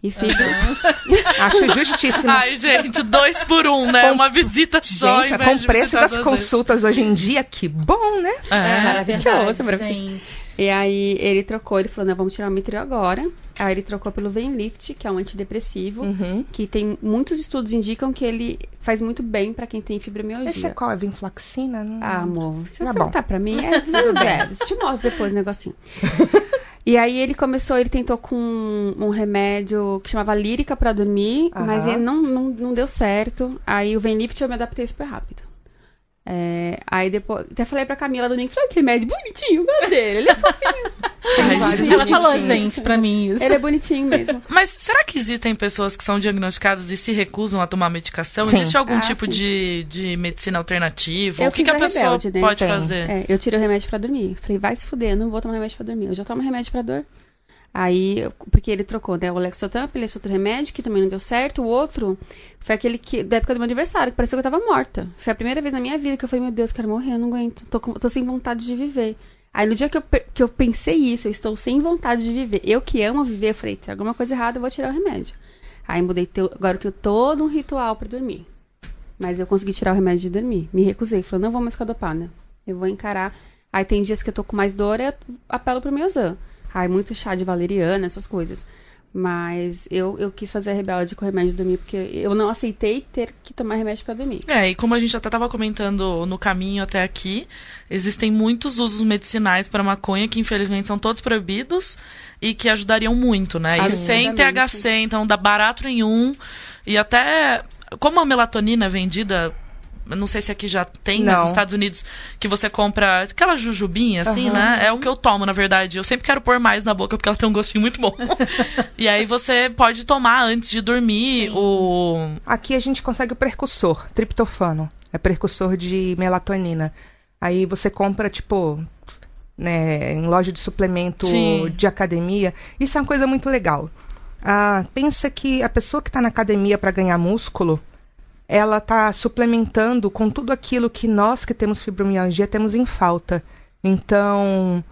e fibra. Acho justíssimo. Ai, gente, dois por um, né? Com- Uma visita só. Gente, em vez com o preço das consultas hoje em dia, que bom, né? vezes. É. maravilhoso, verdade, maravilhoso. gente. E aí ele trocou, ele falou, não, vamos tirar o mitril agora. Aí ele trocou pelo Venlift, que é um antidepressivo, Uhum. que tem muitos estudos indicam que ele faz muito bem pra quem tem fibromialgia. Esse é qual? É vinflaxina? Não- Ah, amor, você Tá vai bom. perguntar pra mim? É, é, te mostro depois o negocinho. E aí ele começou, ele tentou com um remédio que chamava lírica pra dormir, mas Aham. ele não, não, não deu certo. Aí o Venlift eu me adaptei super rápido. É, aí depois, até falei pra Camila domingo, falei aquele médio bonitinho, gosto dele, ele é fofinho. Ai. Ela falou, gente, pra mim isso. ele é bonitinho mesmo. Mas será que existem pessoas que são diagnosticadas e se recusam a tomar medicação? Sim. Existe algum Ah, tipo sim. de, de medicina alternativa? Eu o que, que a a pessoa rebelde, né? pode Tem. fazer? É, eu tirei o remédio pra dormir. Falei, vai se fuder, eu não vou tomar remédio pra dormir. Eu já tomo remédio pra dor. Aí, porque ele trocou, né? O Lexotan esse outro remédio, que também não deu certo. O outro foi aquele que, da época do meu aniversário, que parecia que eu tava morta. Foi a primeira vez na minha vida que eu falei, meu Deus, quero morrer, eu não aguento. Tô, tô sem vontade de viver. Aí no dia que eu, que eu pensei isso, eu estou sem vontade de viver. Eu que amo viver, eu falei, tem alguma coisa errada, eu vou tirar o remédio. Aí mudei, teu- agora eu tenho todo um ritual pra dormir. Mas eu consegui tirar o remédio de dormir. Me recusei. Falei, não vou mais ficar dopada. Eu vou encarar. Aí tem dias que eu tô com mais dor, eu apelo pro Miozan. Ai, muito chá de valeriana, essas coisas. Mas eu, eu quis fazer a rebelde com o remédio de dormir, porque eu não aceitei ter que tomar remédio pra dormir. É, e como a gente até estava comentando no caminho até aqui, existem muitos usos medicinais para maconha que infelizmente são todos proibidos e que ajudariam muito, né? E sem. THC, então dá barato nenhum. E até como a melatonina é vendida não sei se aqui já tem, Não. mas nos Estados Unidos, que você compra aquela jujubinha, assim, né? É o que eu tomo, na verdade. Eu sempre quero pôr mais na boca, porque ela tem um gostinho muito bom. e aí você pode tomar antes de dormir o... Aqui a gente consegue o precursor, triptofano. É precursor de melatonina. Aí você compra, tipo, né, em loja de suplemento Sim. de academia. Isso é uma coisa muito legal. Ah, pensa que a pessoa que está na academia para ganhar músculo, ela está suplementando com tudo aquilo que nós que temos fibromialgia temos em falta. Então,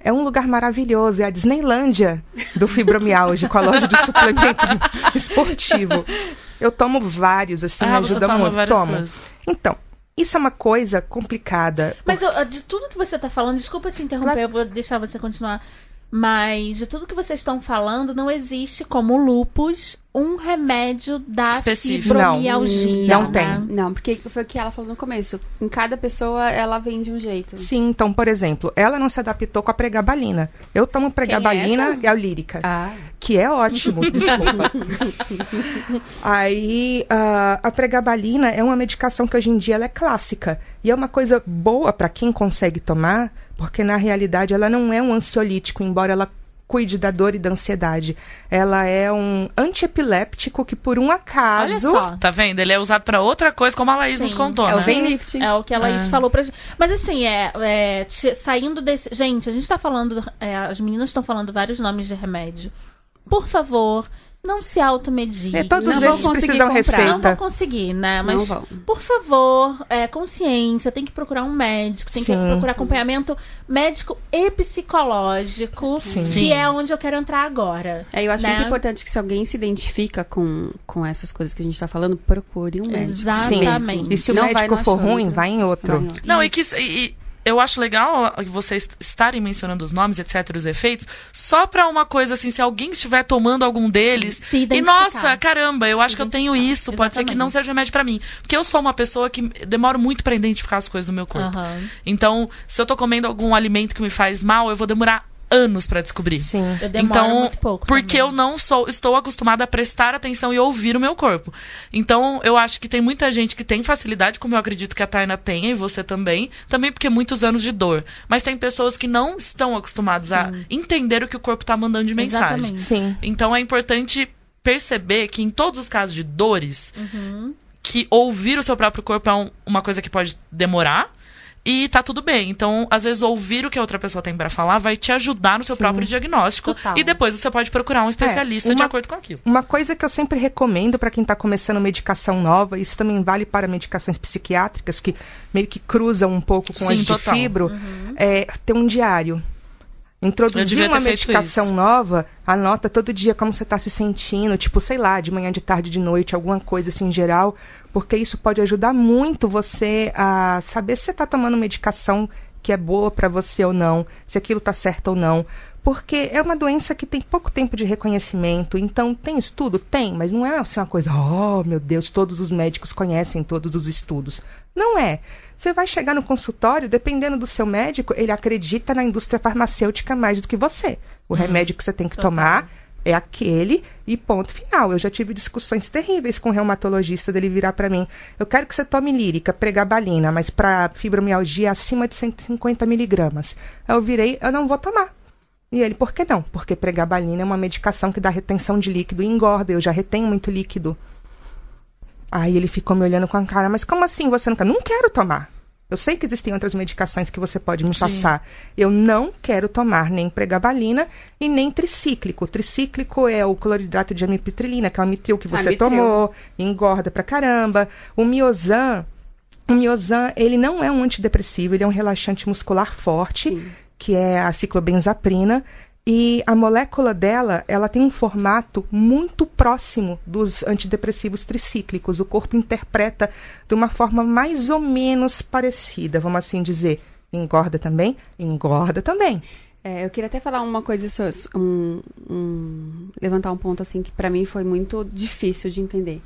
é um lugar maravilhoso, é a Disneylândia do fibromialgia, a loja de suplemento esportivo. Eu tomo vários, assim, me ah, você ajuda toma muito. Tomo. coisas. Então, isso é uma coisa complicada. Mas eu- de tudo que você tá falando, desculpa te interromper, Claro. eu vou deixar você continuar. Mas de tudo que vocês estão falando, não existe como lupus um remédio da Específico. fibromialgia. Não tem. né? Não, porque foi o que ela falou no começo. Em cada pessoa, ela vem de um jeito. Sim, então, por exemplo, ela não se adaptou com a pregabalina. Eu tomo pregabalina essa? e a lírica. Ah, que é ótimo, desculpa. Aí, ah, a pregabalina é uma medicação que hoje em dia ela é clássica. E é uma coisa boa para quem consegue tomar, porque na realidade ela não é um ansiolítico, embora ela cuide da dor e da ansiedade. Ela é um antiepiléptico que, por um Olha acaso. só. Tá vendo? Ele é usado pra outra coisa, como a Laís Sim. nos contou, é né? o Zenlift. É o que a Laís Ah. falou pra gente. Mas assim, é, é, ti- saindo desse. Gente, a gente tá falando. é, as meninas estão falando vários nomes de remédio. Por favor, não se automediquem. É, todos Não vão esses conseguir precisam comprar. Não vão receita. conseguir, né? Mas, Não vão. por favor, é, consciência, tem que procurar um médico, tem que Sim. procurar acompanhamento médico e psicológico, Sim. que Sim. é onde eu quero entrar agora. É, eu acho né? muito importante que se alguém se identifica com, com essas coisas que a gente tá falando, procure um médico. Exatamente. E se o Não vai médico for ruim, vai em outro. Vai em outro. Não, e que e eu acho legal vocês estarem mencionando os nomes, etc, os efeitos, só pra uma coisa assim, se alguém estiver tomando algum deles, Se e nossa, caramba, eu acho que eu tenho isso, pode ser que não seja remédio pra mim, porque eu sou uma pessoa que demoro muito pra identificar as coisas no meu corpo. Aham. Então, se eu tô comendo algum alimento que me faz mal, eu vou demorar anos pra descobrir. Sim. Eu demoro então, muito pouco. porque também. eu não sou, estou acostumada a prestar atenção e ouvir o meu corpo. Então, eu acho que tem muita gente que tem facilidade, como eu acredito que a Taina tenha e você também, também porque muitos anos de dor. Mas tem pessoas que não estão acostumadas a entender o que o corpo tá mandando de mensagem. Exatamente. Sim. Então, é importante perceber que em todos os casos de dores, Uhum. que ouvir o seu próprio corpo é um- uma coisa que pode demorar. E tá tudo bem. Então, às vezes, ouvir o que a outra pessoa tem pra falar vai te ajudar no seu Sim. próprio diagnóstico. Total. E depois você pode procurar um especialista de uma- acordo com aquilo. Uma coisa que eu sempre recomendo para quem está começando medicação nova, isso também vale para medicações psiquiátricas que meio que cruzam um pouco com Sim, as de total. fibro, Uhum. é ter um diário. Introduzir uma medicação nova, anota todo dia como você está se sentindo, tipo, sei lá, de manhã, de tarde, de noite, alguma coisa assim em geral, porque isso pode ajudar muito você a saber se você está tomando medicação que é boa para você ou não, se aquilo está certo ou não. Porque é uma doença que tem pouco tempo de reconhecimento. Então, tem estudo? Tem, mas não é assim uma coisa, oh, meu Deus, todos os médicos conhecem todos os estudos. Não é. Você vai chegar no consultório, dependendo do seu médico, ele acredita na indústria farmacêutica mais do que você. O remédio que você tem que tomar é aquele e ponto final. Eu já tive discussões terríveis com o reumatologista dele virar para mim. Eu quero que você tome lírica, pregabalina, mas para fibromialgia acima de 150 miligramas. Eu virei, eu não vou tomar. E ele, por que não? Porque pregabalina é uma medicação que dá retenção de líquido e engorda. Eu já retenho muito líquido. Aí ele ficou me olhando com a cara, mas como assim você não quer? Não quero tomar. Eu sei que existem outras medicações que você pode me Sim. passar. Eu não quero tomar nem pregabalina e nem tricíclico. Tricíclico é o cloridrato de amitriptilina, que é o amitril que você Amitril. tomou, engorda pra caramba. O miozan, o miozan, ele não é um antidepressivo, ele é um relaxante muscular forte, Sim. que é a ciclobenzaprina. E a molécula dela, ela tem um formato muito próximo dos antidepressivos tricíclicos. O corpo interpreta de uma forma mais ou menos parecida, vamos assim dizer. Engorda também? Engorda também. É, eu queria até falar uma coisa, um, um- levantar um ponto assim que pra mim foi muito difícil de entender.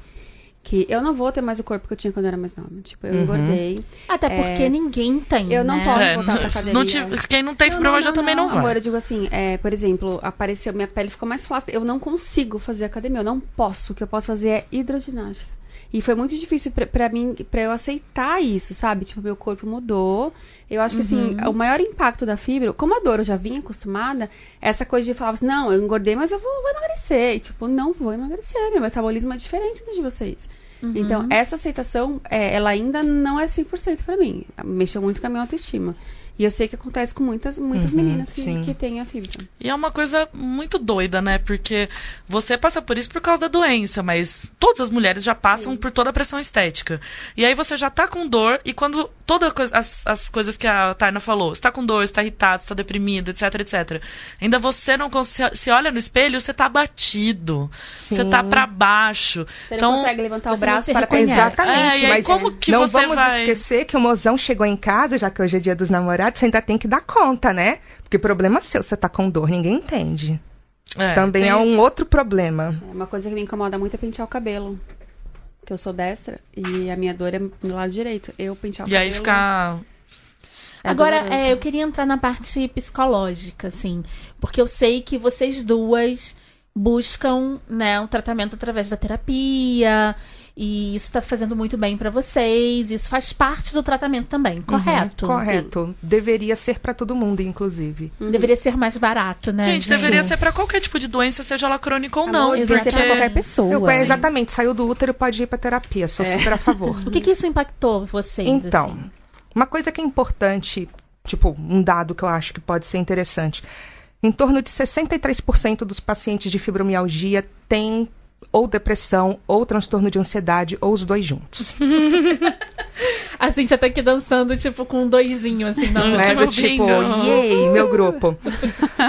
Que eu não vou ter mais o corpo que eu tinha quando eu era mais nova. Tipo, eu Uhum. engordei. Até porque É, ninguém tem. eu não né? posso É, voltar pra não academia. tive- quem não tem Não, fibromialgia também não, vai. Amor, eu digo assim, é, por exemplo, apareceu, minha pele ficou mais flácida. Eu não consigo fazer academia, eu não posso. O que eu posso fazer é hidroginástica. E foi muito difícil pra, pra mim, pra eu aceitar isso, sabe? Tipo, meu corpo mudou. Eu acho que, assim, o maior impacto da fibra, como a dor eu já vinha acostumada, essa coisa de falar assim, não, eu engordei, mas eu vou, vou emagrecer. E, tipo, não vou emagrecer, meu metabolismo é diferente do de vocês. Então, essa aceitação, é, ela ainda não é 100% pra mim. Mexeu muito com a minha autoestima. E eu sei que acontece com muitas, muitas Uhum, meninas que, sim. que têm a fibra. E é uma coisa muito doida, né? Porque você passa por isso por causa da doença, mas todas as mulheres já passam por toda a pressão estética. E aí você já tá com dor, e quando todas as, as coisas que a Taina falou, você tá com dor, você tá irritado, você tá deprimido, etc, etc. Ainda você não se olha no espelho, você tá abatido. Você tá pra baixo. Você então, não consegue levantar o braço para conhecer. Exatamente, É, e aí mas como que não você vamos vai- esquecer que o mozão chegou em casa, já que hoje é dia dos namorados, você ainda tem que dar conta, né? Porque problema seu, você tá com dor, ninguém entende. é, Também tem- é um outro problema. É Uma coisa que me incomoda muito é pentear o cabelo. Que eu sou destra e a minha dor é do lado direito. Eu pentear o E cabelo. aí ficar. é Agora, doloroso. é, eu queria entrar na parte psicológica, assim. Porque eu sei que vocês duas buscam, né, um tratamento através da terapia. E isso tá fazendo muito bem pra vocês. Isso faz parte do tratamento também, correto? Uhum, correto. Deveria ser pra todo mundo, inclusive. Sim. Deveria ser mais barato, né? Gente, deveria ser pra qualquer tipo de doença, seja ela crônica ou não. Não, devia ser pra porque- qualquer pessoa. Eu, é, né? exatamente, saiu do útero, pode ir pra terapia. Sou super a favor. O que, que isso impactou vocês? Então, assim? uma coisa que é importante, tipo, um dado que eu acho que pode ser interessante. Em torno de 63% dos pacientes de fibromialgia têm ou depressão, ou transtorno de ansiedade, ou os dois juntos. A Cintia tá aqui dançando, tipo, com um doisinho, assim, mão. né? Tipo, Do tipo, yay, meu grupo.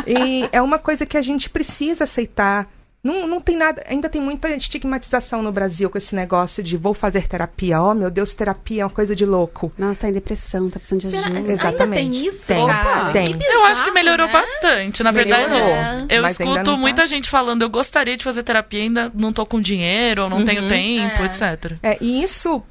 E é uma coisa que a gente precisa aceitar. Não, não tem nada, ainda tem muita estigmatização no Brasil com esse negócio de vou fazer terapia. Oh, meu Deus, terapia é uma coisa de louco. Nossa, tá em depressão, tá precisando de Será- ajuda. Ainda Exatamente. tem isso, Tem, cara? tem. Que Eu acho que bizarro, melhorou né? bastante. Na Melhorou, verdade, eu mas ainda escuto tá. muita gente falando, eu gostaria de fazer terapia, ainda não tô com dinheiro, ou não tenho tempo, É. etc. É, e isso,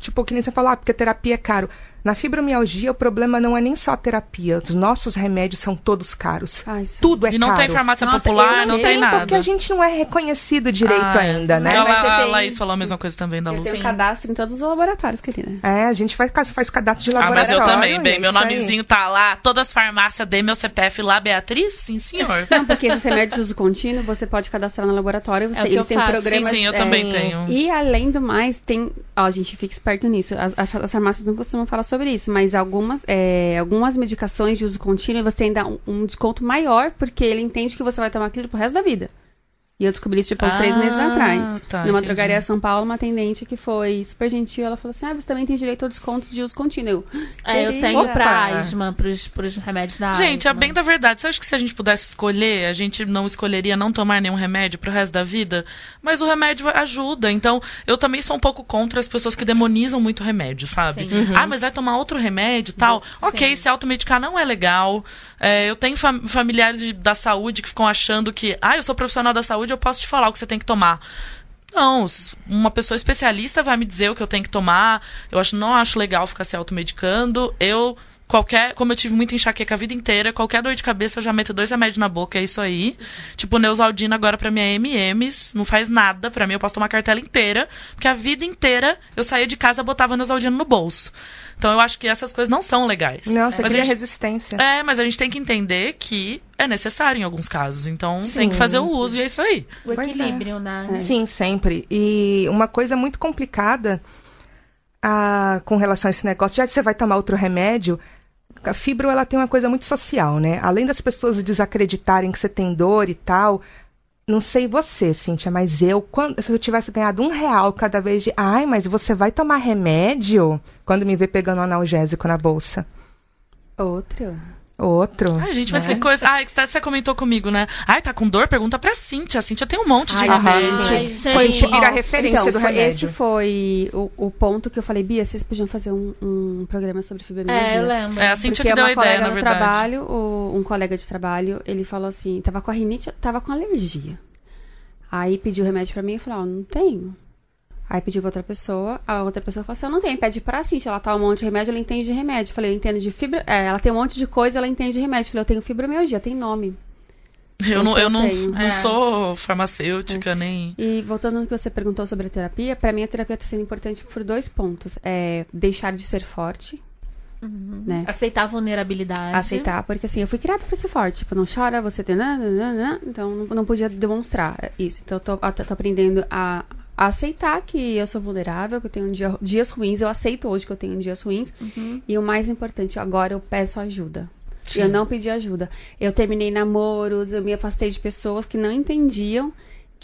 tipo, que nem você falou, ah, porque terapia é caro. Na fibromialgia, o problema não é nem só a terapia. Os nossos remédios são todos caros. Ai, sim. Tudo é E não caro. tem farmácia Nossa, popular, não não tem Tem, nada. porque a gente não é reconhecido direito Ah, é. ainda, né? Ela, Mas você a tem- Laís falou a mesma coisa também da Eu Lu. tenho cadastro em todos os laboratórios, querida. É, a gente faz, faz cadastro de Ah, mas laboratório. eu também, bem. Meu isso aí. nomezinho tá lá, todas as farmácias, dei meu CPF lá, Beatriz? Sim, senhor. Não, porque esses remédios de uso contínuo, você pode cadastrar no laboratório. Você É o tem, que ele eu tem faço. sim, programas... sim, eu é, também Sim. tenho. E além do mais, tem. Ó, a gente fica esperto nisso. As, as- as farmácias não costumam falar sobre isso, mas algumas, é, algumas medicações de uso contínuo você tem um, um desconto maior, porque ele entende que você vai tomar aquilo pro resto da vida. E eu descobri isso, tipo, uns três Ah, meses atrás. tá, Numa entendi. drogaria São Paulo, uma atendente que foi super gentil, ela falou assim: Ah, você também tem direito ao desconto de uso contínuo. Eu, É, eu tenho pra Opa! asma, pros, pros remédios da Gente, é asma. bem da verdade. Você acha que se a gente pudesse escolher, a gente não escolheria não tomar nenhum remédio pro resto da vida? Mas o remédio ajuda. Então, eu também sou um pouco contra as pessoas que demonizam muito remédio, sabe? Sim. Ah, mas vai tomar outro remédio e tal. Ok, Sim. se automedicar não é legal. É, eu tenho fam- familiares da saúde que ficam achando que, ah, eu sou profissional da saúde, eu posso te falar o que você tem que tomar. Não, uma pessoa especialista vai me dizer o que eu tenho que tomar. Eu acho, não acho legal ficar se automedicando. Eu, qualquer, como eu tive muita enxaqueca a vida inteira, qualquer dor de cabeça eu já meto dois remédios na boca, é isso aí. Tipo, Neusaldina agora pra mim é MMs, não faz nada pra mim, eu posso tomar a cartela inteira, porque a vida inteira eu saía de casa e botava Neusaldina no bolso. Então eu acho que essas coisas não são legais. Não, você Mas a cria gente- resistência. É, mas a gente tem que entender que é necessário em alguns casos. Então tem Sim. que fazer o uso e é isso aí. O é. equilíbrio, né? Sim, sempre. E uma coisa muito complicada ah, com relação a esse negócio, já que você vai tomar outro remédio, a fibro ela tem uma coisa muito social, né? Além das pessoas desacreditarem que você tem dor e tal, não sei você, Cíntia, mas eu, quando, se eu tivesse ganhado um real cada vez de, ai, mas você vai tomar remédio? Quando me vê pegando analgésico na bolsa. Outro. Outro. Ai, gente, mas né? que coisa. Ai, que você comentou comigo, né? Ai, tá com dor? Pergunta pra Cintia. A Cintia tem um monte de Ai, remédio. gente. Foi gente. vira Ó, referência então, do foi- remédio. Esse foi o, o ponto que eu falei, Bia, vocês podiam fazer um, um programa sobre fibromialgia. É, eu lembro. É a Cintia Porque que deu a uma ideia, colega na no verdade. trabalho, o- um colega de trabalho, ele falou assim, tava com a rinite, tava com alergia. Aí pediu remédio pra mim e falou, ó, não tenho. Aí pediu pra outra pessoa, a outra pessoa falou assim, eu não tenho, pede pra Cintia, ela toma um monte de remédio, ela entende de remédio. Eu falei, eu entendo de fibra, é, ela tem um monte de coisa, ela entende de remédio. Eu falei, eu tenho fibromialgia, tem nome. Eu não, eu não, tenho. não É. sou farmacêutica, nem. E voltando no que você perguntou sobre a terapia, pra mim a terapia tá sendo importante por dois pontos. É deixar de ser forte, né? Aceitar a vulnerabilidade. Aceitar, porque assim, eu fui criada pra ser forte. Tipo, não chora, você tem. nananana, Então, não, não podia demonstrar isso. Então, eu tô, eu tô aprendendo a, a aceitar que eu sou vulnerável, que eu tenho dia- dias ruins. Eu aceito hoje que eu tenho dias ruins. E o mais importante, agora eu peço ajuda. Sim. Eu não pedi ajuda. Eu terminei namoros, eu me afastei de pessoas que não entendiam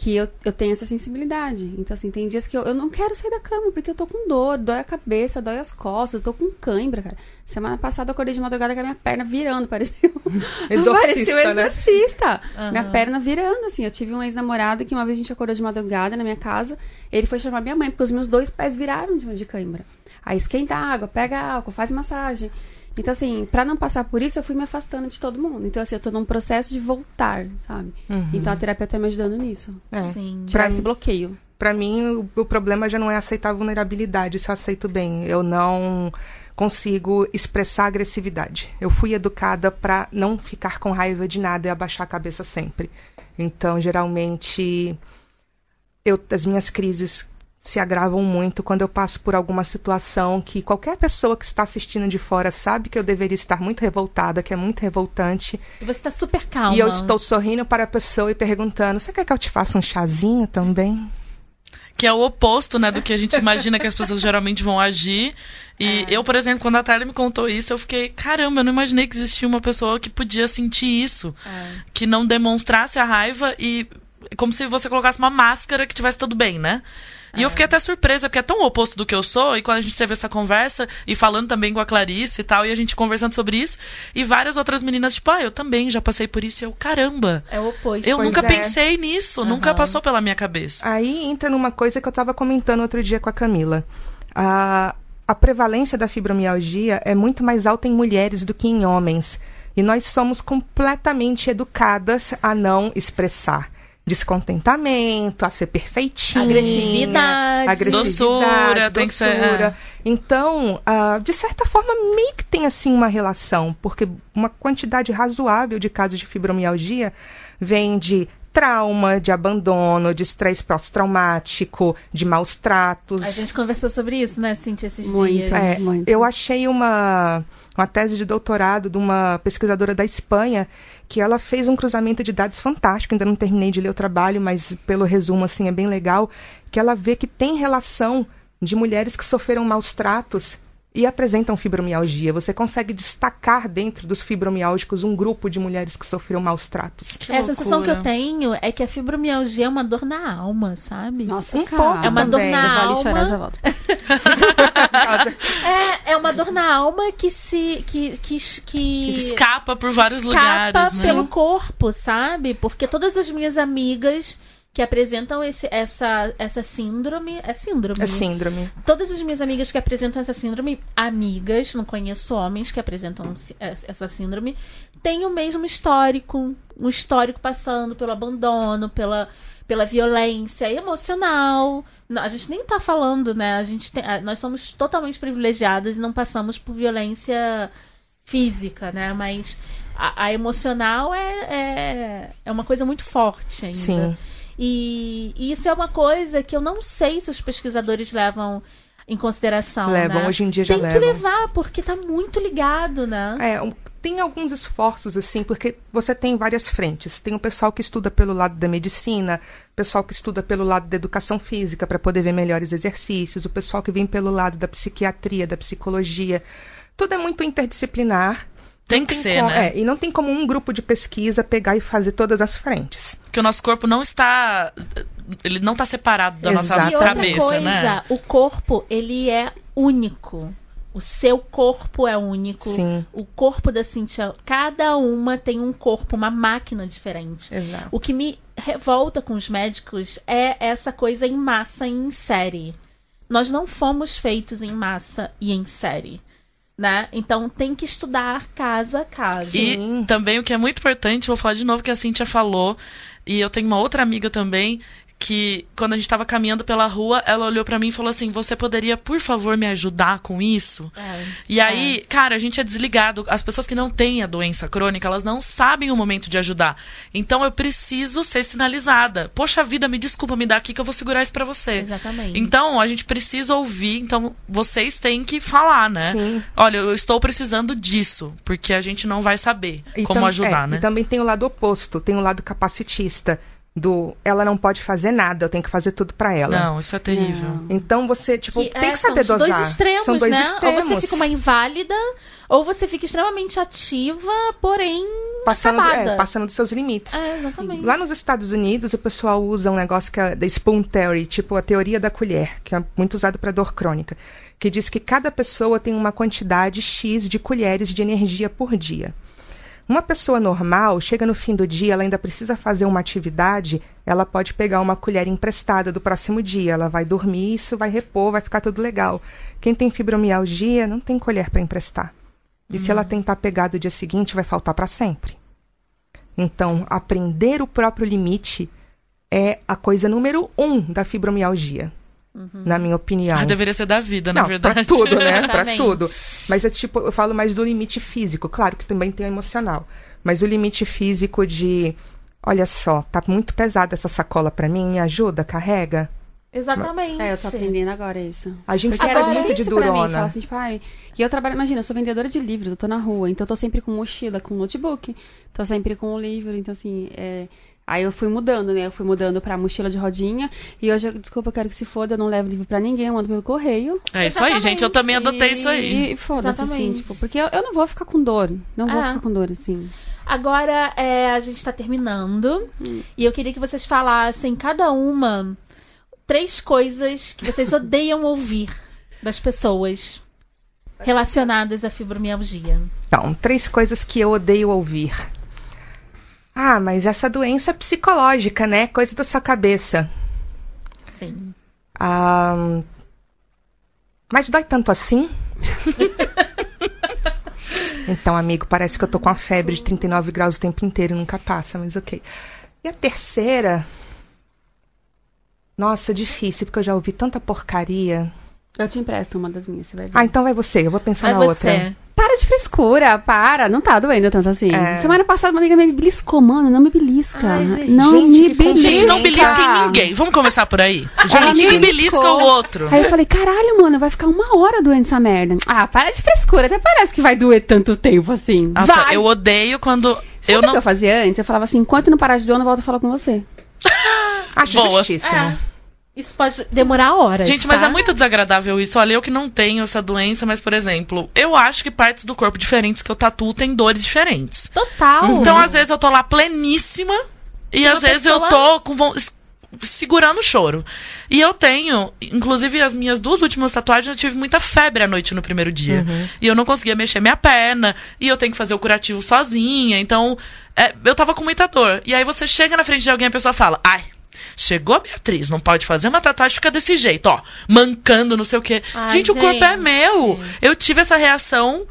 que eu, eu tenho essa sensibilidade. Então, assim, tem dias que eu, eu não quero sair da cama, porque eu tô com dor, dói a cabeça, dói as costas, eu tô com cãibra, cara. Semana passada eu acordei de madrugada com a minha perna virando, parecia um, Exorcista, parecia um né? exorcista. Aham. Minha perna virando, assim. Eu tive um ex-namorado que uma vez a gente acordou de madrugada na minha casa, ele foi chamar minha mãe, porque os meus dois pés viraram de, de cãibra. Aí esquenta a água, pega álcool, faz massagem. Então, assim, pra não passar por isso, eu fui me afastando de todo mundo. Então, assim, eu tô num processo de voltar, sabe? Então, a terapia tá me ajudando nisso. É. Sim. Tirar Pra esse bloqueio. Pra mim, o, o problema já não é aceitar a vulnerabilidade, isso eu aceito bem. Eu não consigo expressar agressividade. Eu fui educada pra não ficar com raiva de nada e abaixar a cabeça sempre. Então, geralmente, eu, as minhas crises se agravam muito quando eu passo por alguma situação que qualquer pessoa que está assistindo de fora sabe que eu deveria estar muito revoltada, que é muito revoltante. E você tá super calma. E eu estou sorrindo para a pessoa e perguntando: Você quer que eu te faça um chazinho também? Que é o oposto, né, do que a gente imagina que as pessoas geralmente vão agir. E eu, por exemplo, quando a Thalia me contou isso, eu fiquei, caramba, eu não imaginei que existia uma pessoa que podia sentir isso. Que não demonstrasse a raiva e como se você colocasse uma máscara que tivesse tudo bem, né? E eu fiquei até surpresa, porque é tão oposto do que eu sou, e quando a gente teve essa conversa, e falando também com a Clarice e tal, e a gente conversando sobre isso, e várias outras meninas, tipo, ah, eu também já passei por isso, e eu, caramba, É o oposto. eu Pois nunca é. pensei nisso, nunca Aham. passou pela minha cabeça. Aí entra numa coisa que eu estava comentando outro dia com a Camila. A, a prevalência da fibromialgia é muito mais alta em mulheres do que em homens. E nós somos completamente educadas a não expressar descontentamento, a ser perfeitinha. Agressividade. agressividade, Doçura, tem que ser, doçura. é. Então, ah, de certa forma, meio que tem assim uma relação, porque uma quantidade razoável de casos de fibromialgia vem de trauma, de abandono, de estresse pós-traumático, de maus tratos. A gente conversou sobre isso, né, Cintia, esses Muito. dias. É, Muito. eu achei uma, uma tese de doutorado de uma pesquisadora da Espanha que ela fez um cruzamento de dados fantástico. Ainda não terminei de ler o trabalho, mas pelo resumo assim é bem legal que ela vê que tem relação de mulheres que sofreram maus tratos e apresentam fibromialgia. Você consegue destacar dentro dos fibromiálgicos um grupo de mulheres que sofreram maus tratos. Que É, a sensação que eu tenho é que a fibromialgia é uma dor na alma, sabe? Nossa, Um cara. pouco É uma dor também. na Eu alma. chorar, já volto. É, é uma dor na alma que se. que. que, que Escapa por vários escapa lugares, né? pelo corpo, sabe? Porque todas as minhas amigas que apresentam esse, essa, essa síndrome. É síndrome? É síndrome. Todas as minhas amigas que apresentam essa síndrome, amigas, não conheço homens que apresentam essa síndrome, têm o mesmo histórico. Um histórico passando pelo abandono, pela, pela violência emocional. A gente nem tá falando, né? A gente tem, nós somos totalmente privilegiadas e não passamos por violência física, né? Mas a, a emocional é, é, é uma coisa muito forte ainda. Sim. E, e isso é uma coisa que eu não sei se os pesquisadores levam em consideração. Levam, né? hoje em dia já Tem que levam. levar, porque tá muito ligado, né? É, um- tem alguns esforços, assim, porque você tem várias frentes. Tem o pessoal que estuda pelo lado da medicina, o pessoal que estuda pelo lado da educação física para poder ver melhores exercícios, o pessoal que vem pelo lado da psiquiatria, da psicologia. Tudo é muito interdisciplinar. Tem que ser, como- né? É, e não tem como um grupo de pesquisa pegar e fazer todas as frentes. Porque o nosso corpo não está. Ele não está separado da nossa Exato. E outra cabeça, coisa, né? o corpo, ele é único. O seu corpo é único. Sim. O corpo da Cintia, cada uma tem um corpo, uma máquina diferente. Exato. O que me revolta com os médicos é essa coisa em massa e em série. Nós não fomos feitos em massa e em série. Né? Então tem que estudar caso a caso. E Sim. também o que é muito importante, vou falar de novo que a Cintia falou, e eu tenho uma outra amiga também que quando a gente tava caminhando pela rua, ela olhou pra mim e falou assim: "Você poderia, por favor, me ajudar com isso?" É. E aí, cara, a gente é desligado. As pessoas que não têm a doença crônica, elas não sabem o momento de ajudar. Então eu preciso ser sinalizada. Poxa vida, me desculpa, me dá aqui que eu vou segurar isso pra você. Exatamente. Então, a gente precisa ouvir, então vocês têm que falar, né? Sim. Olha, eu estou precisando disso, porque a gente não vai saber E como ajudar, é, né? E também tem o lado oposto, tem o lado capacitista do ela não pode fazer nada, eu tenho que fazer tudo pra ela. Não, isso é terrível. Então você, tipo, Que, tem é, que saber são os dosar. dois extremos, São dois né? extremos. Ou você fica uma inválida, ou você fica extremamente ativa, porém passando, acabada. é, passando dos seus limites. É, exatamente. Lá nos Estados Unidos, o pessoal usa um negócio que é da Spoon Theory, tipo a teoria da colher, que é muito usado para dor crônica, que diz que cada pessoa tem uma quantidade X de colheres de energia por dia. Uma pessoa normal, chega no fim do dia, ela ainda precisa fazer uma atividade, ela pode pegar uma colher emprestada do próximo dia, ela vai dormir, isso vai repor, vai ficar tudo legal. Quem tem fibromialgia não tem colher para emprestar. E se ela tentar pegar do dia seguinte, vai faltar para sempre. Então, aprender o próprio limite é a coisa número um da fibromialgia, na minha opinião. Ah, deveria ser da vida, na Não, verdade. pra tudo, né? pra tudo. Mas é tipo, eu falo mais do limite físico, claro que também tem o emocional. Mas o limite físico de, olha só, tá muito pesada essa sacola pra mim, me ajuda, carrega. Exatamente. É, eu tô aprendendo agora isso. A gente Porque era muito de mim, durona. falar assim, tipo, ai... E eu trabalho, imagina, eu sou vendedora de livros, eu tô na rua, então eu tô sempre com mochila, com notebook, tô sempre com o livro, então assim, é... Aí eu fui mudando, né? Eu fui mudando pra mochila de rodinha. E hoje, eu, desculpa, eu quero que se foda, eu não levo livro pra ninguém, eu mando pelo correio. É isso aí, gente. Eu também adotei E- isso aí. E foda-se, assim, tipo, porque eu, eu não vou ficar com dor. Não vou É. ficar com dor, assim. Agora é, a gente tá terminando. E eu queria que vocês falassem, cada uma, três coisas que vocês odeiam ouvir das pessoas relacionadas à fibromialgia. Então, três coisas que eu odeio ouvir. Ah, mas essa doença é psicológica, né? Coisa da sua cabeça. Sim. Ah, mas dói tanto assim? então, amigo, parece que eu tô com a febre de 39 graus o tempo inteiro e nunca passa, mas ok. E a terceira? Nossa, difícil, porque eu já ouvi tanta porcaria. Eu te empresto uma das minhas, você vai ver. Ah, então vai você, eu vou pensar Vai na você. outra. Para de frescura, para. Não tá doendo tanto assim. É. Semana passada uma amiga me beliscou, mano. Não me belisca. Ai, gente. Não Gente, me belisca. Gente, não belisca em ninguém. Vamos começar por aí. Ela me Ninguém belisca o outro. Aí eu falei, caralho, mano, vai ficar uma hora doendo essa merda. Ah, para de frescura. Até parece que vai doer tanto tempo assim. Nossa, vai. eu odeio quando. Sabe eu o que não. eu fazia antes? Eu falava assim, enquanto não parar de doer, eu não volto a falar com você. Acho Boa. justíssimo. É. Isso pode demorar horas. Gente, mas tá? é muito desagradável isso. Olha, eu que não tenho essa doença, mas, por exemplo, eu acho que partes do corpo diferentes que eu tatuo têm dores diferentes. Total. Então, às vezes, eu tô lá pleníssima e às vezes pessoa- eu tô com segurando o choro. E eu tenho, inclusive as minhas duas últimas tatuagens, eu tive muita febre à noite no primeiro dia. E eu não conseguia mexer minha perna, e eu tenho que fazer o curativo sozinha. Então, é, eu tava com muita dor. E aí você chega na frente de alguém e a pessoa fala: "Ai, Chegou a Beatriz, não pode fazer uma tatuagem, fica desse jeito, ó, mancando, não sei o quê. Ai, gente, o corpo é gente. meu. Eu tive essa reação,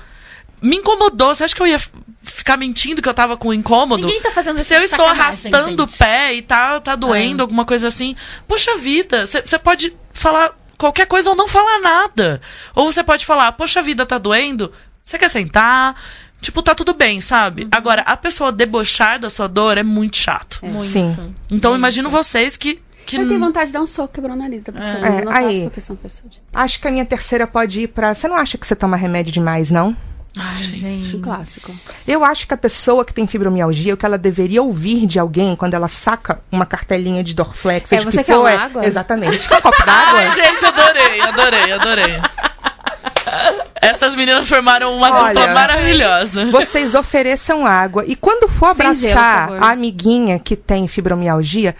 me incomodou. Você acha que eu ia ficar mentindo que eu tava com incômodo? Ninguém tá fazendo isso Se eu estou arrastando o gente. pé e tá, tá doendo, É. alguma coisa assim, poxa vida, você pode falar qualquer coisa ou não falar nada. Ou você pode falar, poxa vida, tá doendo? Você quer sentar? Tipo, tá tudo bem, sabe? Uhum. Agora, a pessoa debochar da sua dor é muito chato. Muito. Sim. Então, imagino vocês que. que Eu tenho vontade de dar um soco quebrando o nariz da pessoa, É, mas eu não aí. faço porque eu sou uma pessoa de... Acho que a minha terceira pode ir pra. Você não acha que você toma remédio demais, não? Ai, gente. Um clássico. Eu acho que a pessoa que tem fibromialgia, o que ela deveria ouvir de alguém quando ela saca uma cartelinha de Dorflex, É, de você que quer for, uma é- água? Exatamente. Quer um copo Ai, d'água? gente, adorei, adorei, adorei. Essas meninas formaram uma Olha, dupla maravilhosa. Vocês ofereçam água. E quando for abraçar favor. a amiguinha que tem fibromialgia,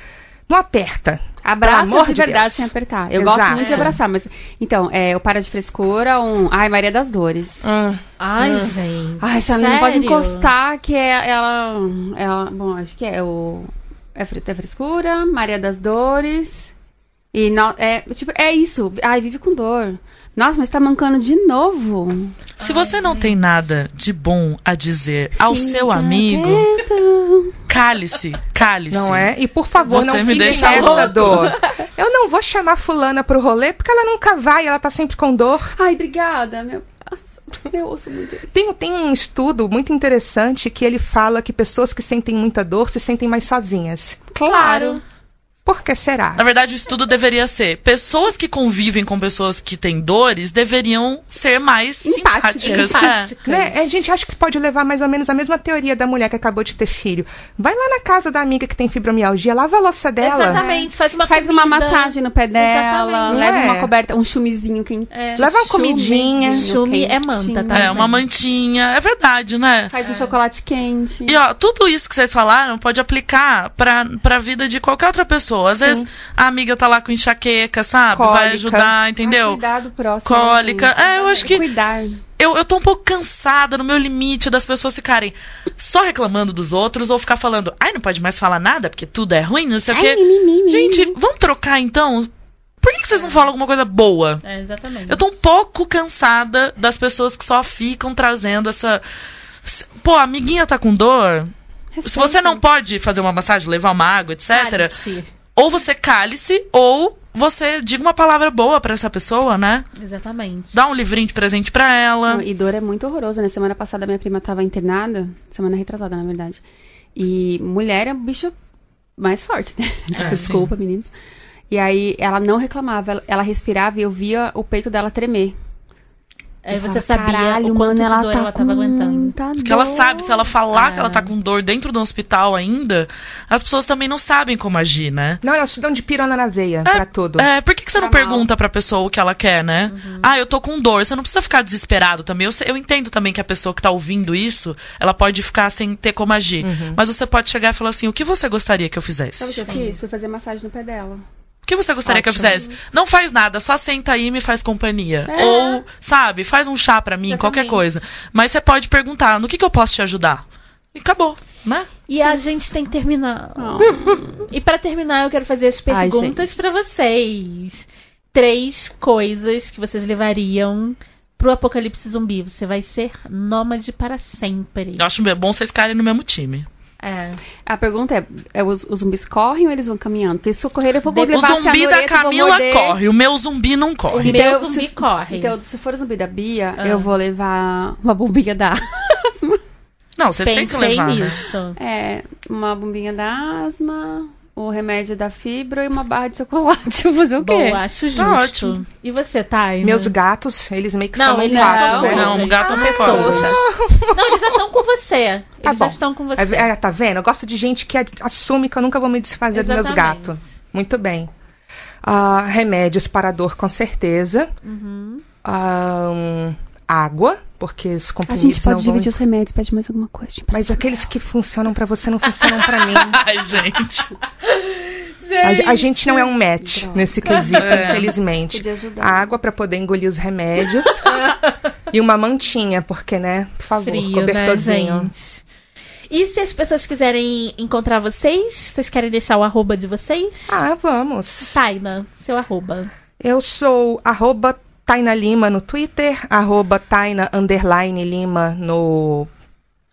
não aperta. Abraça amor de de verdade Deus. sem apertar. Eu Exato. gosto muito de abraçar, mas. Então, é, o para de frescura, um. Ai, Maria das Dores. Hum. Ai, gente. Ai, essa menina não pode encostar, que é ela. ela bom, acho que é o. É, é frescura, Maria das Dores. E no- é, tipo, é isso. Ai, vive com dor. Nossa, mas tá mancando de novo. Se você não tem nada de bom a dizer ao seu amigo, cale-se, cale-se. Não é? E por favor, Você não me fique deixa nessa louco. dor. Eu não vou chamar fulana pro rolê porque ela nunca vai, ela tá sempre com dor. Ai, obrigada. Meu, nossa, eu ouço muito isso. Tem, tem um estudo muito interessante que ele fala que pessoas que sentem muita dor se sentem mais sozinhas. Claro. Por que será? Na verdade, o estudo deveria ser: pessoas que convivem com pessoas que têm dores deveriam ser mais Empáticas. simpáticas. é. Empáticas. Né? A gente acha que pode levar mais ou menos a mesma teoria da mulher que acabou de ter filho. Vai lá na casa da amiga que tem fibromialgia, lava a louça dela. Exatamente. Faz uma Faz uma massagem no pé dela, Exatamente. leva É. uma coberta, um chumizinho quente. É. Leva uma comidinha. Chume é manta, tá? É, uma gente? mantinha. É verdade, né? Faz um chocolate quente. E ó, tudo isso que vocês falaram pode aplicar pra, pra vida de qualquer outra pessoa. Às Sim. vezes a amiga tá lá com enxaqueca, sabe? Cólica. Vai ajudar, entendeu? cuidar do próximo. Cólica. gente. É, eu acho que- Cuidar. Eu, eu tô um pouco cansada no meu limite das pessoas ficarem só reclamando dos outros ou ficar falando, ai, não pode mais falar nada porque tudo é ruim, não sei o Ai, quê. mimimi, Gente, vamos trocar então? Por que, que vocês não falam alguma coisa boa? É, exatamente. Eu tô um pouco cansada das pessoas que só ficam trazendo essa. Pô, a amiguinha tá com dor. Se você não pode fazer uma massagem, levar uma água, etc., Cálice. Ou você cale-se, ou você diga uma palavra boa pra essa pessoa, né? Exatamente. Dá um livrinho de presente pra ela. E dor é muito horroroso, né? Semana passada minha prima tava internada, semana retrasada, na verdade. E mulher é o bicho mais forte, né? É, Desculpa, meninos. E aí ela não reclamava, ela, ela respirava e eu via o peito dela tremer. Aí Eu você falava, sabia Caralho, o quanto mano, de ela dor tá ela tava aguentando. muita Porque ela sabe, se ela falar que ela É. tá com dor dentro do hospital ainda, as pessoas também não sabem como agir, né? Não, elas te dão de pirona na veia pra tudo. É, por que, que você não mal. pergunta pra pessoa o que ela quer, né? Uhum. Ah, eu tô com dor. Você não precisa ficar desesperado também. Eu, eu entendo também que a pessoa que tá ouvindo isso, ela pode ficar sem ter como agir. Uhum. Mas você pode chegar e falar assim: o que você gostaria que eu Sabe o fizesse? que eu fiz? Fui fazer massagem no pé dela. O que você gostaria que eu Ótimo. fizesse? Não faz nada, só senta aí e me faz companhia. É. Ou, sabe, faz um chá pra mim, qualquer Exatamente. coisa. Mas você pode perguntar: no que, que eu posso te ajudar? E acabou, né? E a gente tem que terminar. Oh. E pra terminar, eu quero fazer as perguntas pra vocês. Três coisas que vocês levariam pro apocalipse zumbi. Você vai ser nômade para sempre. Eu acho bom vocês ficarem no mesmo time. É. A pergunta é, é os, os zumbis correm ou eles vão caminhando? Porque se eu correr, eu vou O O levar a zumbi da Camila corre, o meu zumbi não corre. O meu Então, zumbi se- corre. Então, se for o zumbi da Bia, Ah. eu vou levar uma bombinha da asma. Não, vocês têm que Pensei levar, né? nisso. É, uma bombinha da asma, o remédio da fibra e uma barra de chocolate. Vou fazer o quê? Bom, acho justo. Tá ótimo. E você, Thay? Meus gatos, eles meio que Não, são eles são né? Não, coisas, um gato não pessoas. pode. Não, eles já estão com você. Tá Eles já bom. estão com você. É, é, tá vendo? Eu gosto de gente que assume que eu nunca vou me desfazer dos meus Exatamente. gatos. Muito bem. Ah, remédios para dor, com certeza. Uhum. Ah, hum, água, porque os A comprimidos gente pode não vão... dividir os remédios, pede mais alguma coisa. Tipo, Mas aqueles que funcionam pra você não funcionam pra mim. Ai, gente. A, a gente não é um match Droga. nesse quesito, É. infelizmente. Podia ajudar. Água pra poder engolir os remédios. e uma mantinha, porque, né? Por favor, Frio, cobertorzinho. né? E se as pessoas quiserem encontrar vocês, vocês querem deixar o arroba de vocês? Ah, vamos. Taina, seu arroba. Eu sou arroba Taina Lima no Twitter, arroba Taina underline Lima no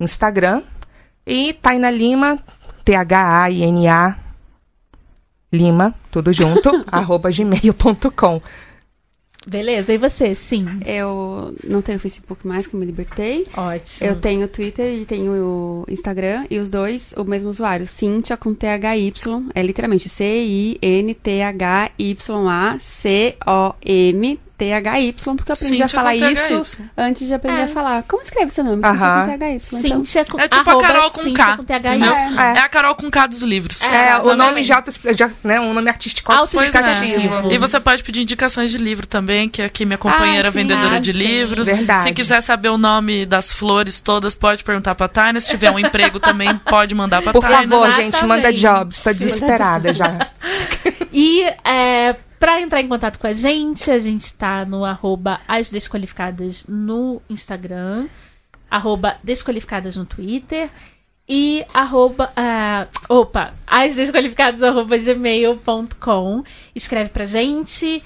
Instagram e Taina Lima, T-H-A-I-N-A Lima, tudo junto, arroba gmail.com. Beleza, e você? Sim. Eu não tenho Facebook mais, que eu me libertei. Ótimo. Eu tenho Twitter e tenho o Instagram, e os dois, o mesmo usuário. Cíntia com T-H-Y, é literalmente C-I-N-T-H-Y-A-C-O-M-T-H-Y, porque eu aprendi Cíntia a falar isso THY. antes de aprender É. a falar. Como escreve seu nome? Aham. Cíntia com THY. Então, Cíntia com É tipo a Carol com Cíntia K. com THY. É. É a Carol com K dos livros. É, o nome de auto, já, né, um nome artístico Auto- Pois é. Explicativo. E você pode pedir indicações de livro também, que aqui minha companheira Ah, sim. vendedora Ah, de sim. livros. Verdade. Se quiser saber o nome das flores todas, pode perguntar pra Taina. Se tiver um emprego também, pode mandar pra Por Taina. favor, gente, manda jobs, tô desesperada já. E é, pra entrar em contato com a gente, a gente tá no arroba As Desqualificadas no Instagram, arroba Desqualificadas no Twitter. e arroba. ah, opa, asdesqualificados arroba gmail.com. Escreve pra gente.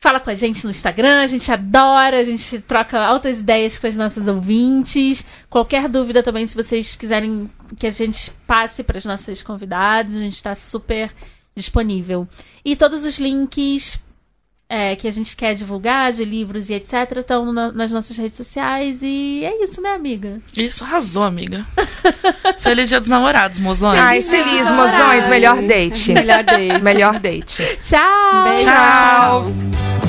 Fala com a gente no Instagram, a gente adora, a gente troca altas ideias com as nossas ouvintes. Qualquer dúvida também, se vocês quiserem que a gente passe para as nossas convidadas, a gente está super disponível. E todos os links é, que a gente quer divulgar, de livros e etc., estão na- nas nossas redes sociais. E é isso, né, amiga? Isso arrasou, amiga. Feliz dia dos namorados, mozões. Ai, feliz, mozões. Melhor date. Melhor date. Melhor date. Tchau! Beijo. Tchau.